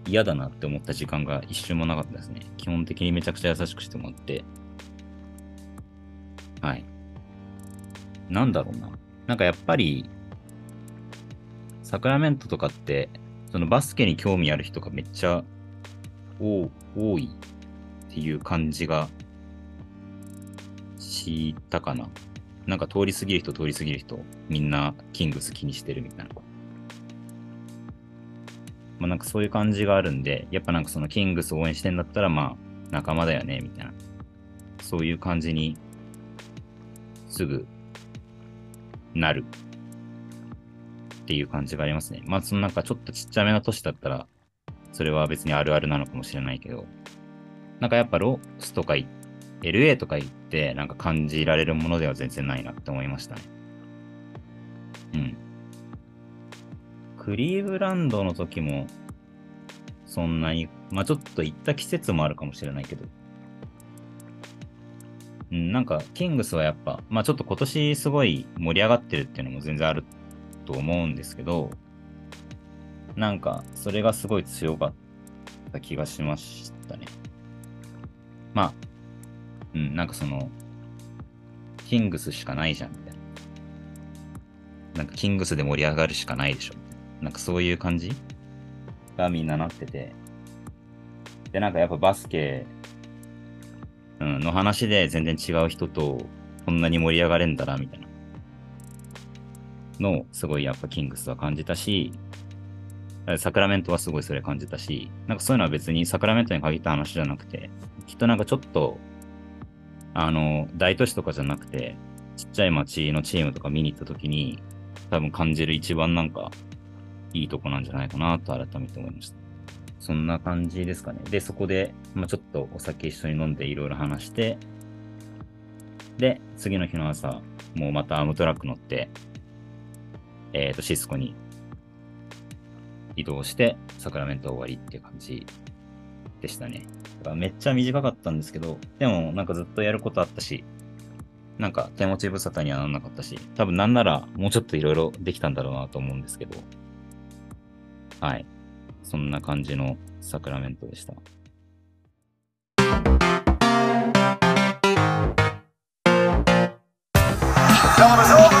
嫌だなって思った時間が一瞬もなかったですね。基本的にめちゃくちゃ優しくしてもらって。はい。なんだろうな。なんかやっぱり、サクラメントとかって、そのバスケに興味ある人がめっちゃ多多いっていう感じがしたかな。なんか通り過ぎる人通り過ぎる人、みんなキングス気にしてるみたいな。まあなんかそういう感じがあるんで、やっぱなんかそのキングス応援してんだったらまあ仲間だよね、みたいな。そういう感じにすぐなるっていう感じがありますね。まあそのなんかちょっとちっちゃめな都市だったら、それは別にあるあるなのかもしれないけど、なんかやっぱロスとか LA とか行ってなんか感じられるものでは全然ないなって思いましたね。うん。クリーブランドの時も、そんなに、まあちょっと行った季節もあるかもしれないけど、うん、なんか、キングスはやっぱ、まあちょっと今年すごい盛り上がってるっていうのも全然あると思うんですけど、なんか、それがすごい強かった気がしましたね。まあ、うん、なんかその、キングスしかないじゃん、みたいな。なんかキングスで盛り上がるしかないでしょ。なんかそういう感じ？がみんななってて。で、なんかやっぱバスケ、うん、の話で全然違う人とこんなに盛り上がれんだな、みたいな。のすごいやっぱキングスは感じたし、サクラメントはすごいそれ感じたし、なんかそういうのは別にサクラメントに限った話じゃなくて、きっとなんかちょっと、あの、大都市とかじゃなくて、ちっちゃい町のチームとか見に行った時に、多分感じる一番なんか、いいとこなんじゃないかなと改めて思いました。そんな感じですかね。で、そこで、まあ、ちょっとお酒一緒に飲んでいろいろ話して、で、次の日の朝、もうまたアームトラック乗って、えっ、と、シスコに移動して、サクラメント終わりっていう感じでしたね。かめっちゃ短かったんですけど、でもなんかずっとやることあったし、なんか手持ち無沙汰にはなんなかったし、多分なんならもうちょっといろいろできたんだろうなと思うんですけど、はい。そんな感じのサクラメントでした。Time is over.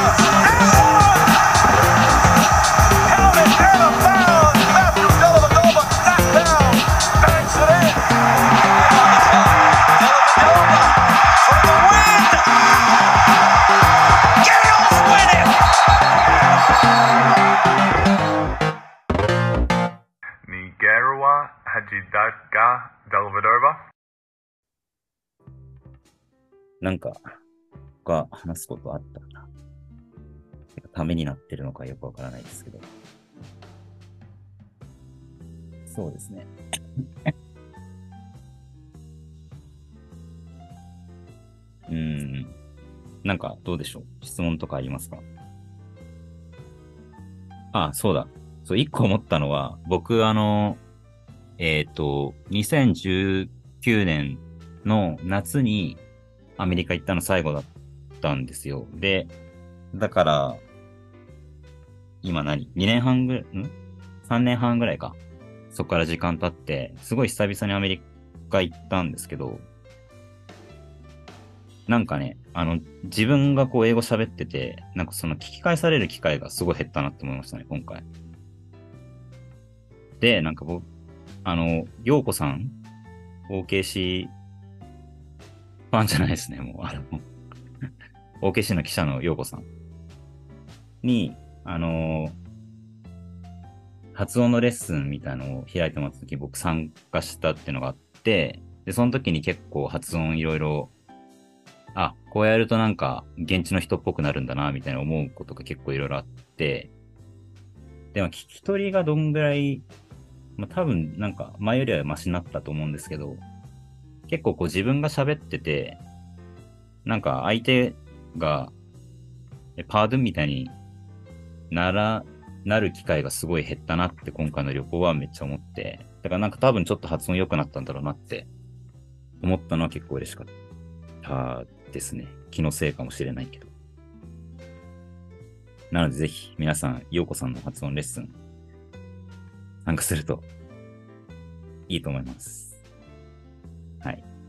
なんか、他話すことあったかな。ためになってるのかよくわからないですけど。そうですね。うん。なんか、どうでしょう？質問とかありますか？あ、そうだ。そう、一個思ったのは、僕、あの、えっ、と、2019年の夏にアメリカ行ったの最後だったんですよ。で、だから、今何 ?2 年半ぐらい、ん ?3 年半ぐらいか。そこから時間経って、すごい久々にアメリカ行ったんですけど、なんかね、あの、自分がこう英語喋ってて、なんかその聞き返される機会がすごい減ったなって思いましたね、今回。で、なんか僕、あの、ようこさん ?OKC ファンじゃないですね、もう。あの、OKC の記者のようこさんに、あの発音のレッスンみたいのを開いてもらった時僕参加したっていうのがあって、で、その時に結構発音いろいろ、あ、こうやるとなんか現地の人っぽくなるんだな、みたいな思うことが結構いろいろあって、でも聞き取りがどんぐらい、まあ多分なんか前よりはマシになったと思うんですけど、結構こう自分が喋ってて、なんか相手が、パードゥンみたいになら、なる機会がすごい減ったなって今回の旅行はめっちゃ思って、だからなんか多分ちょっと発音良くなったんだろうなって思ったのは結構嬉しかったですね。気のせいかもしれないけど。なのでぜひ皆さん、ようこさんの発音レッスン参加するといいと思います。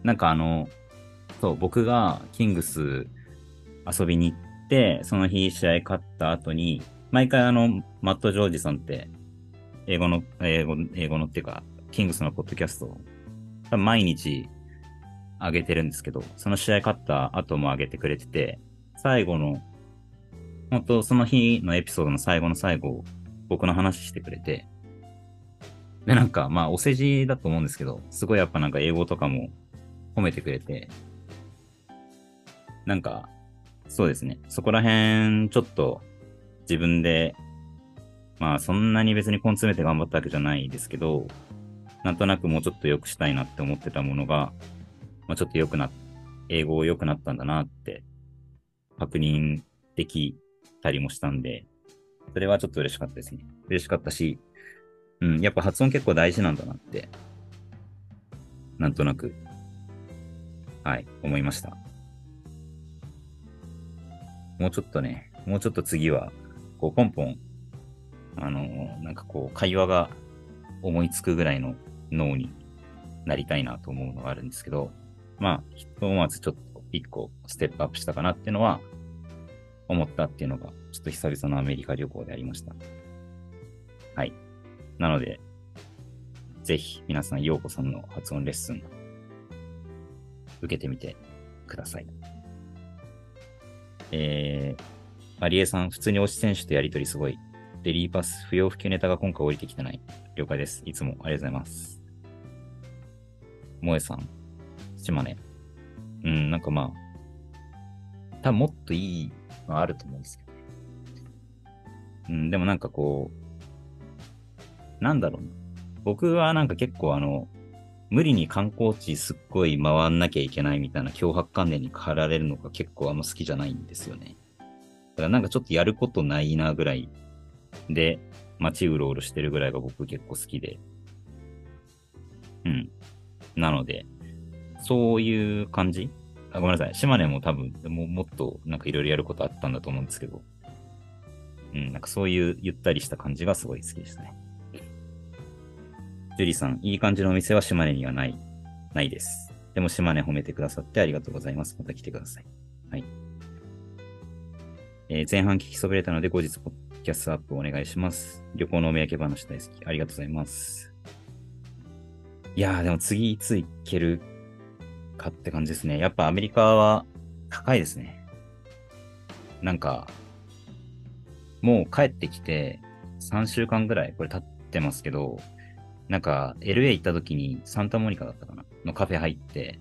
なんかあの、そう、僕がキングス遊びに行って、その日試合勝った後に、毎回あの、マット・ジョージさんって、英語の、英語、英語のっていうか、キングスのポッドキャストを、毎日上げてるんですけど、その試合勝った後も上げてくれてて、最後の、本当その日のエピソードの最後の最後、僕の話してくれて、で、なんか、まあ、お世辞だと思うんですけど、すごいやっぱなんか英語とかも褒めてくれて、なんか、そうですね。そこら辺、ちょっと自分で、まあそんなに別に根詰めて頑張ったわけじゃないですけど、なんとなくもうちょっと良くしたいなって思ってたものが、まあちょっと良くな、英語良くなったんだなって確認できたりもしたんで、それはちょっと嬉しかったですね。嬉しかったし、うん、やっぱ発音結構大事なんだなって、なんとなく、はい、思いました。もうちょっとね、もうちょっと次は、こう、ポンポン、あのーなんかこう、会話が思いつくぐらいの脳になりたいなと思うのがあるんですけど、まあ、ひとまずちょっと一個ステップアップしたかなっていうのは思ったっていうのが、ちょっと久々のアメリカ旅行でありました。はい。なので、ぜひ皆さん、ようこさんの発音レッスン、受けてみてください。えー、マリエさん、普通に推し選手とやりとりすごい。デリーパス、不要不急ネタが今回降りてきてない。了解です。いつもありがとうございます。萌えさん、島根。うん、なんかまあ、多分もっといいのあると思うんですけど。うん、でもなんかこう、なんだろうな。僕はなんか結構あの、無理に観光地すっごい回んなきゃいけないみたいな脅迫観念に駆られるのが結構あんま好きじゃないんですよね。だからなんかちょっとやることないなぐらいで、街うろうろしてるぐらいが僕結構好きで。うん。なので、そういう感じ？あごめんなさい。島根も多分、ももっとなんかいろいろやることあったんだと思うんですけど。うん、なんかそういうゆったりした感じがすごい好きですね。ジュリさん、いい感じのお店は島根にはない、ないです。でも島根褒めてくださってありがとうございます。また来てください。はい。えー前半聞きそびれたので後日ポッキャストアップお願いします。旅行のお土産話大好き。ありがとうございます。いやー、でも次いつ行けるかって感じですね。やっぱアメリカは高いですね。なんか、もう帰ってきて3週間ぐらいこれ経ってますけど、なんか LA 行った時にサンタモニカだったかな？のカフェ入って、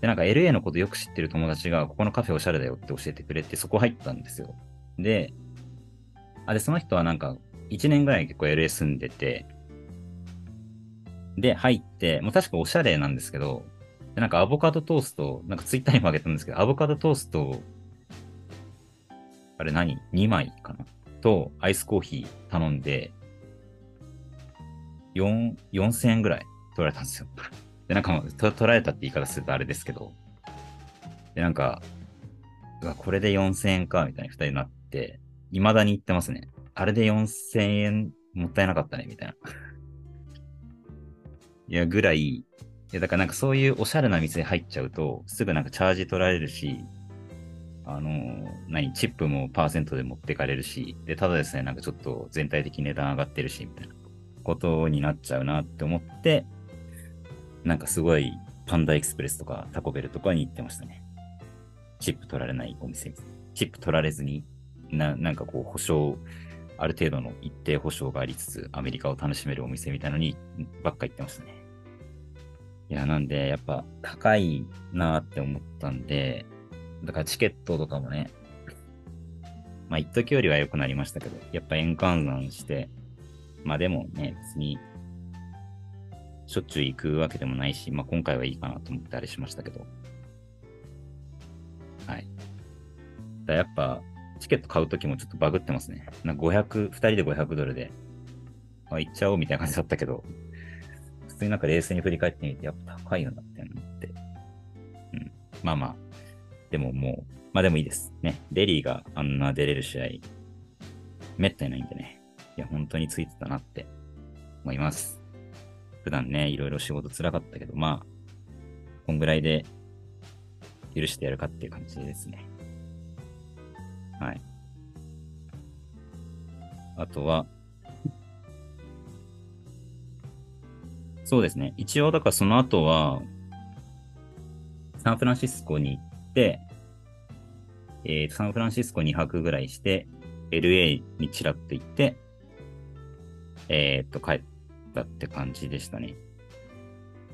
で、なんか LA のことよく知ってる友達が、ここのカフェおしゃれだよって教えてくれて、そこ入ったんですよ。で、あ、で、その人はなんか、1年ぐらい結構 LA 住んでて、で、入って、もう確かおしゃれなんですけど、でなんかアボカドトースト、なんかツイッターにもあげたんですけど、アボカドトースト、あれ何 ?2 枚かな？と、アイスコーヒー頼んで、4000円ぐらい取られたんですよ。で、なんかもう、と取られたって言い方するとあれですけど、で、なんか、うわ、これで4000円か、みたいな二人になって、未だに言ってますね。あれで4000円もったいなかったね、みたいな。いや、ぐらい、いや、だからなんかそういうおしゃれな店に入っちゃうと、すぐなんかチャージ取られるし、あのー何、チップもパーセントで持ってかれるし、で、ただですね、なんかちょっと全体的に値段上がってるし、みたいなことになっちゃうなって思って、なんかすごいパンダエクスプレスとかタコベルとかに行ってましたね。チップ取られないお店。チップ取られずに、な、なんかこう保証、ある程度の一定保証がありつつ、アメリカを楽しめるお店みたいのにばっか行ってましたね。いや、なんで、やっぱ高いなって思ったんで、だからチケットとかもね、まあ一時よりは良くなりましたけど、やっぱ円換算して、まあでもね、別に、しょっちゅう行くわけでもないし、まあ今回はいいかなと思ってあれしましたけど。はい。だやっぱ、チケット買うときもちょっとバグってますね。なんか500、二人で500ドルで、あ、行っちゃおうみたいな感じだったけど、普通になんか冷静に振り返ってみて、やっぱ高いよなって思って。うん。まあまあ。でももう、まあでもいいです。ね。デリーがあんな出れる試合、めったにないんでね。いや、本当についてたなって思います。普段ね、いろいろ仕事辛かったけど、まあ、こんぐらいで許してやるかっていう感じですね。はい。あとは、そうですね。一応、だからその後は、サンフランシスコに行って、えーサンフランシスコ2泊ぐらいして、LA にちらっと行って、えーっと、帰ったって感じでしたね。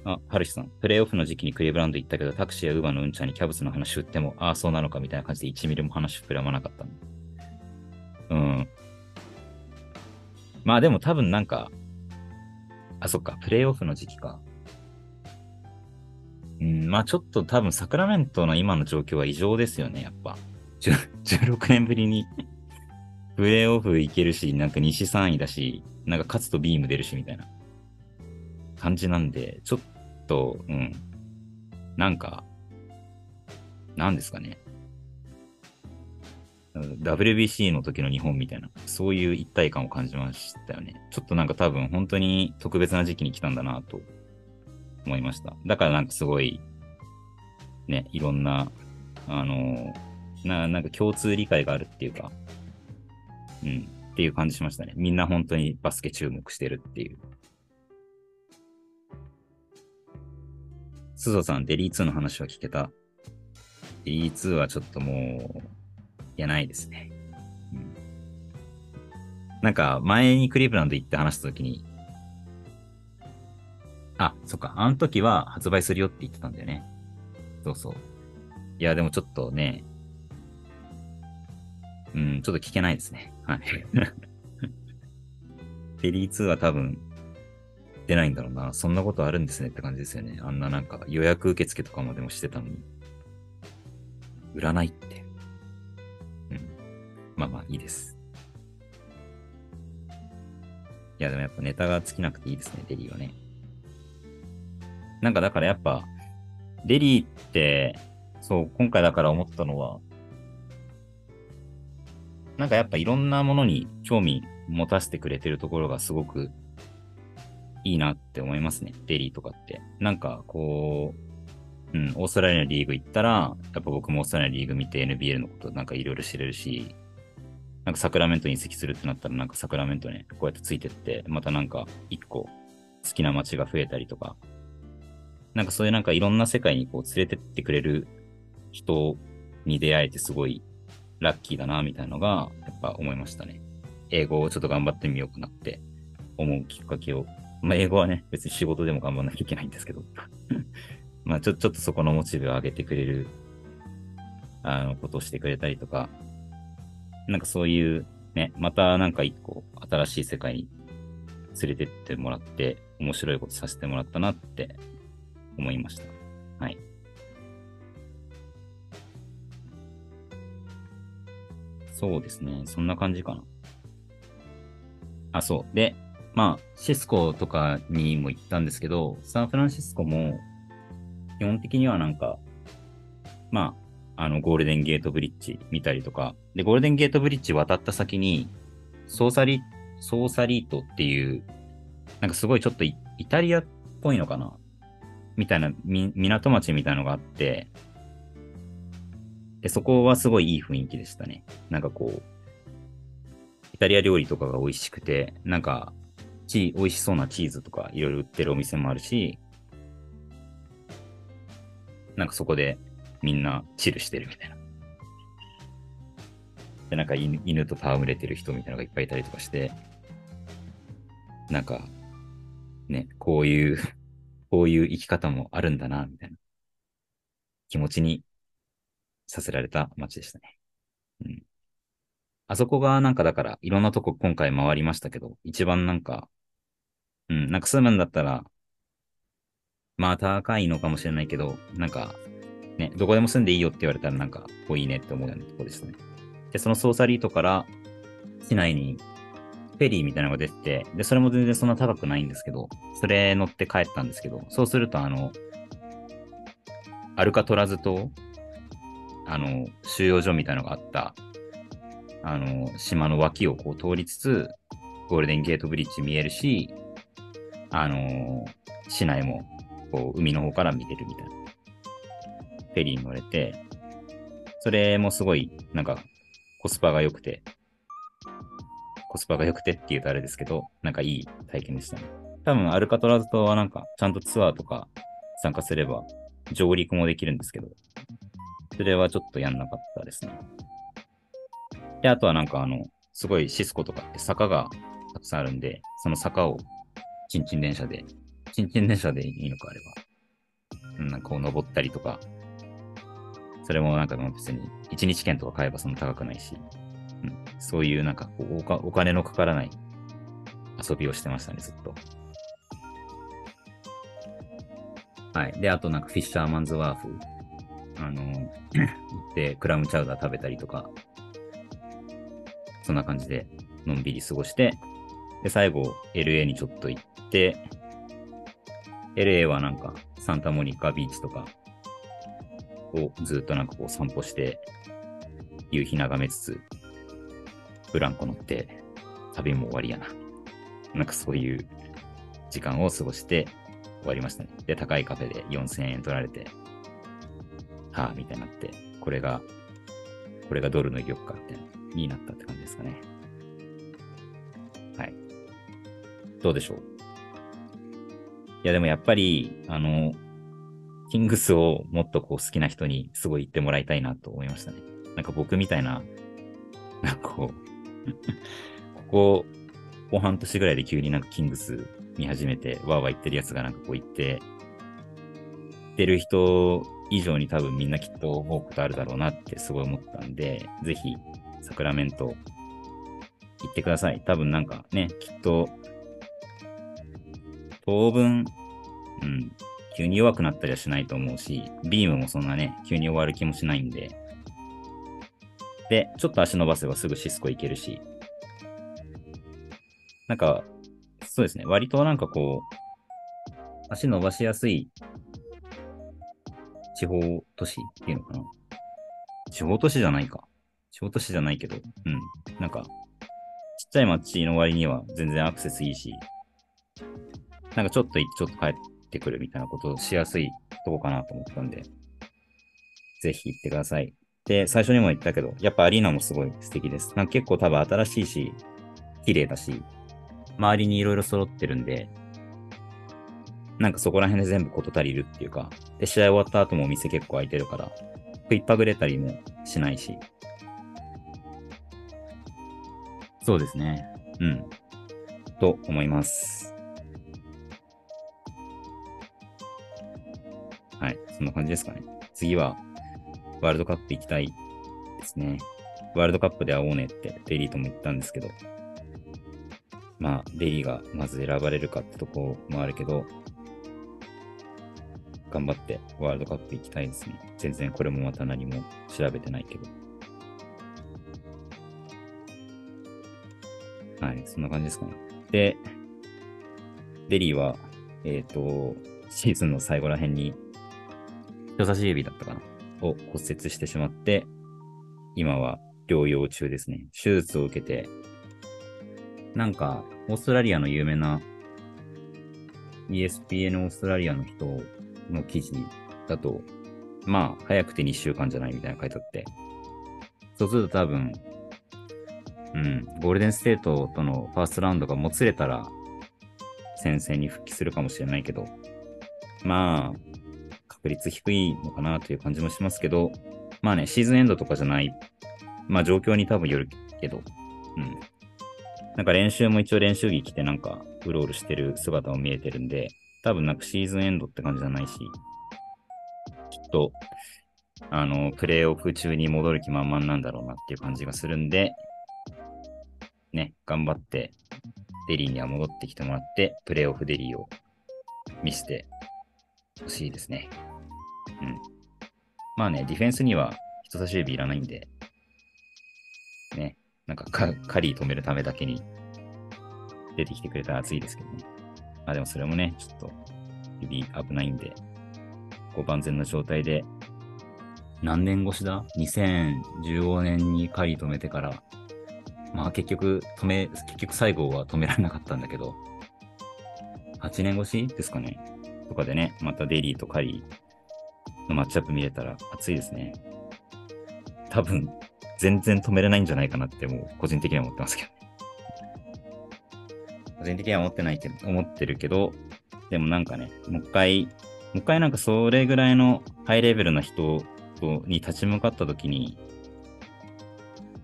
あ、ハルシさん。プレイオフの時期にクリーブランド行ったけど、タクシーやウーバーのうんちゃんにキャブスの話振っても、ああ、そうなのかみたいな感じで1ミリも話膨らまなかったうん。まあでも多分なんか、あ、そっか、プレイオフの時期か。うん、まあちょっと多分サクラメントの今の状況は異常ですよね、やっぱ。16 年ぶりに プレイオフ行けるし、なんか西3位だし、なんか勝つとビーム出るし、みたいな感じなんで、ちょっと、うん。なんか、なんですかね。WBC の時の日本みたいな、そういう一体感を感じましたよね。ちょっとなんか多分本当に特別な時期に来たんだなと思いました。だからなんかすごいね、いろんな、あの、な、なんか共通理解があるっていうか、うん、っていう感じしましたね。みんな本当にバスケ注目してるっていう。スゾさん、デリー2の話は聞けた？デリー2はちょっともう、いやないですね。うん、なんか、前にクリープランド行って話したときに、あ、そっか、あの時は発売するよって言ってたんだよね。そうそう。いや、でもちょっとね、うん、ちょっと聞けないですね。はい。デリー2は多分、出ないんだろうな。そんなことあるんですねって感じですよね。あんななんか予約受付とかまでもしてたのに。売らないって。うん。まあまあいいです。いやでもやっぱネタが尽きなくていいですね、デリーはね。なんかだからやっぱ、デリーって、そう、今回だから思ったのは、なんかやっぱいろんなものに興味持たせてくれてるところがすごくいいなって思いますね。デリーとかって。なんかこう、うん、オーストラリアのリーグ行ったら、やっぱ僕もオーストラリアのリーグ見て NBL のことなんかいろいろ知れるし、なんかサクラメントに移籍するってなったらなんかサクラメントね、こうやってついてって、またなんか一個好きな街が増えたりとか、なんかそういうなんかいろんな世界にこう連れてってくれる人に出会えてすごいラッキーだなみたいなのがやっぱ思いましたね。英語をちょっと頑張ってみようかなって思うきっかけを。まあ英語はね、別に仕事でも頑張らなきゃいけないんですけど。まあちょ、ちょっとそこのモチベを上げてくれる、あの、ことをしてくれたりとか、なんかそういうね、またなんか一個新しい世界に連れてってもらって面白いことさせてもらったなって思いました。はい。そうですね。そんな感じかな。あ、そう。で、まあ、シスコとかにも行ったんですけど、サンフランシスコも、基本的にはなんか、まあ、あの、ゴールデンゲートブリッジ見たりとか、で、ゴールデンゲートブリッジ渡った先に、ソーサリ、ソーサリートっていう、なんかすごいちょっとイタリアっぽいのかな？みたいな、み、港町みたいのがあって、で、そこはすごいいい雰囲気でしたね。なんかこう、イタリア料理とかが美味しくて、なんか、チ、美味しそうなチーズとかいろいろ売ってるお店もあるし、なんかそこでみんなチルしてるみたいな。で、なんか犬犬と戯れてる人みたいなのがいっぱいいたりとかして、なんか、ね、こういう、こういう生き方もあるんだな、みたいな気持ちにさせられた街でしたね。うん。あそこがなんかだから、いろんなとこ今回回りましたけど、一番なんか、うん、なんか住むんだったら、まあ高いのかもしれないけど、なんか、ね、どこでも住んでいいよって言われたらなんか、こういいねって思うようなとこですね。で、そのソーサリートから、市内に、フェリーみたいなのが出てて、で、それも全然そんな高くないんですけど、それ乗って帰ったんですけど、そうするとあの、アルカトラズ島、あの、収容所みたいなのがあった、あの、島の脇をこう通りつつ、ゴールデンゲートブリッジ見えるし、あの、市内も、こう、海の方から見れるみたいな。フェリーに乗れて、それもすごい、なんか、コスパが良くて、コスパが良くてって言うとあれですけど、なんかいい体験でしたね。多分、アルカトラズ島はなんか、ちゃんとツアーとか参加すれば、上陸もできるんですけど、それはちょっとやんなかったですね。で、あとはなんかあの、すごいシスコとかって坂がたくさんあるんで、その坂を、チンチン電車で、チンチン電車でいいのかあれば、うん、なんかこう登ったりとか、それもなんか別に、1日券とか買えばそんな高くないし、うん、そういうなんかこうおかお金のかからない遊びをしてましたね、ずっと。はい。で、あとなんかフィッシャーマンズワーフ、あの、行ってクラムチャウダー食べたりとか、そんな感じでのんびり過ごして、で、最後 LA にちょっと行って、LA はなんかサンタモニカビーチとかをずっとなんかこう散歩して、夕日眺めつつ、ブランコ乗って、旅も終わりやな。なんかそういう時間を過ごして終わりましたね。で、高いカフェで4000円取られて、はあ、みたいになって、これが、これがドルの玉か、みたいな、になったって感じですかね。はい。どうでしょう？いや、でもやっぱり、あの、キングスをもっとこう好きな人にすごい言ってもらいたいなと思いましたね。なんか僕みたいな、なんかこう、ここ、ここ半年ぐらいで急になんかキングス見始めて、わーわー言ってるやつがなんかこう言って、言ってる人以上に多分みんなきっと思うことあるだろうなってすごい思ったんで、ぜひ、サクラメント行ってください。多分なんかね、きっと、当分、うん、急に弱くなったりはしないと思うし、ビームもそんなね、急に終わる気もしないんで、で、ちょっと足伸ばせばすぐシスコ行けるし、なんか、そうですね、割となんかこう、足伸ばしやすい地方都市っていうのかな。地方都市じゃないか。地方都市じゃないけど、うん。なんか、ちっちゃい町の割には全然アクセスいいし、なんかちょっと行ってちょっと帰ってくるみたいなことをしやすいとこかなと思ったんで、ぜひ行ってください。で、最初にも言ったけど、やっぱアリーナもすごい素敵です。なんか結構多分新しいし、綺麗だし、周りにいろいろ揃ってるんで、なんかそこら辺で全部事足りるっていうか、で、試合終わった後もお店結構空いてるから、食いっぱぐれたりもしないし。そうですね。うん。と思います。はい。そんな感じですかね。次は、ワールドカップ行きたいですね。ワールドカップで会おうねってデリーとも言ったんですけど、まあ、デリーがまず選ばれるかってとこもあるけど、頑張ってワールドカップ行きたいですね。全然これもまた何も調べてないけど。はい、そんな感じですかね。で、デリーは、えっ、と、シーズンの最後ら辺に、人差し指だったかな？を骨折してしまって、今は療養中ですね。手術を受けて、なんか、オーストラリアの有名な ESPN オーストラリアの人の記事だと、まあ、早くて2週間じゃないみたいな書いてあって、そうすると多分、うん、ゴールデンステートとのファーストラウンドがもつれたら、戦線に復帰するかもしれないけど、まあ、確率低いのかなという感じもしますけど、まあね、シーズンエンドとかじゃない、まあ状況に多分よるけど、うん。なんか練習も一応練習着着てなんかうろうろしてる姿も見えてるんで、多分なんかシーズンエンドって感じじゃないし、きっと、あの、プレイオフ中に戻る気満々なんだろうなっていう感じがするんで、ね、頑張って、デリーには戻ってきてもらって、プレイオフデリーを見せてほしいですね。うん。まあね、ディフェンスには人差し指いらないんで、ね、なんかカリー止めるためだけに出てきてくれたら熱いですけどね。あ、でもそれもね、ちょっと指危ないんで、こう万全な状態で、何年越しだ ?2015 年にカリー止めてから、まあ結局止め、結局最後は止められなかったんだけど、8年越しですかね。とかでね、またデイリーとカリーのマッチアップ見れたら熱いですね。多分、全然止めれないんじゃないかなってもう個人的には思ってますけど。人的には思ってないけど、思ってるけど、でもなんかね、もう一回、もう一回なんかそれぐらいのハイレベルな人に立ち向かった時に、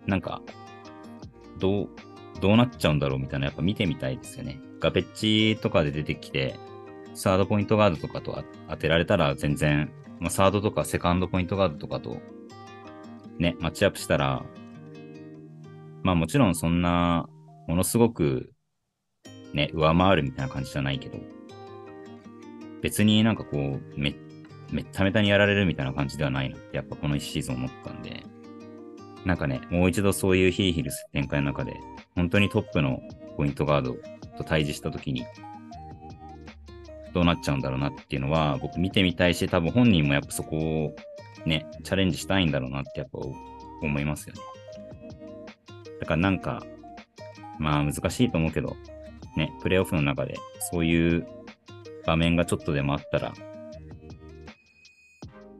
なんか、どう、どうなっちゃうんだろうみたいな、やっぱ見てみたいですよね。ガペッチとかで出てきて、サードポイントガードとかと当てられたら全然、まあ、サードとかセカンドポイントガードとかと、ね、マッチアップしたら、まあもちろんそんな、ものすごく、ね、上回るみたいな感じじゃないけど、別になんかこう、め、めっためたにやられるみたいな感じではないなって、やっぱこの1シーズン思ったんで、なんかね、もう一度そういうヒリヒリする展開の中で、本当にトップのポイントガードと対峙したときに、どうなっちゃうんだろうなっていうのは、僕見てみたいし、多分本人もやっぱそこをね、チャレンジしたいんだろうなってやっぱ思いますよね。だからなんか、まあ難しいと思うけど、ね、プレイオフの中でそういう場面がちょっとでもあったら、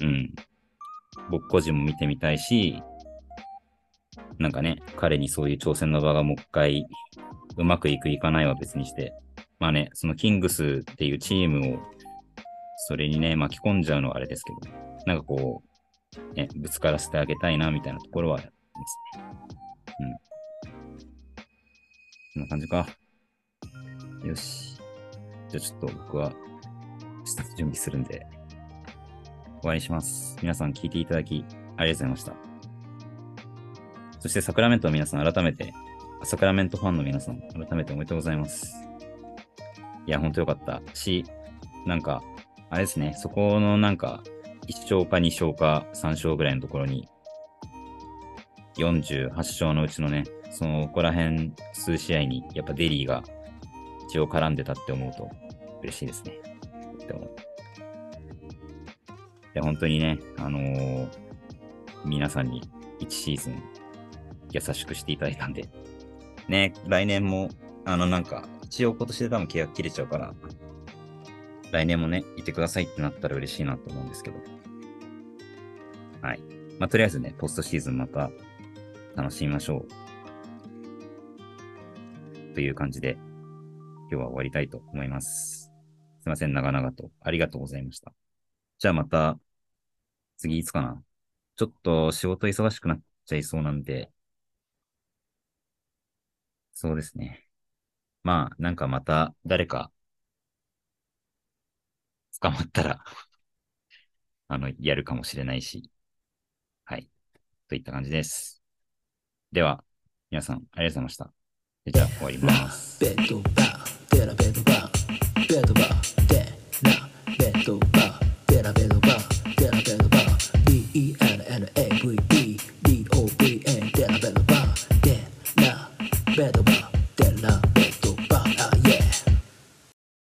うん、僕個人も見てみたいし、なんかね、彼にそういう挑戦の場がもう一回、うまくいくいかないは別にして、まあね、そのキングスっていうチームを、それにね、巻き込んじゃうのはあれですけど、なんかこう、ね、ぶつからせてあげたいな、みたいなところはありますね。うん。こんな感じか。よし。じゃあちょっと僕は、準備するんで、終わりします。皆さん聞いていただき、ありがとうございました。そして、サクラメントの皆さん、改めて、サクラメントファンの皆さん、改めておめでとうございます。いや、ほんとよかったし、なんか、あれですね、そこのなんか、1勝か2勝か3勝ぐらいのところに、48勝のうちのね、その、ここら辺数試合に、やっぱデリーが一応絡んでたって思うと、嬉しいですね。とっても。いや、本当にね、あのー皆さんに1シーズン優しくしていただいたんで、ね、来年も、あの、なんか、一応今年で多分契約切れちゃうから、来年もね、いてくださいってなったら嬉しいなと思うんですけど。はい。まあ、とりあえずね、ポストシーズンまた楽しみましょう。という感じで、今日は終わりたいと思います。すいません、長々と。ありがとうございました。じゃあまた、次いつかなちょっと仕事忙しくなっちゃいそうなんで、そうですね。まあ、なんかまた誰か捕まったら あの、やるかもしれないし、はい。といった感じです。では、皆さん、ありがとうございました。じゃあ、終わります。ベッド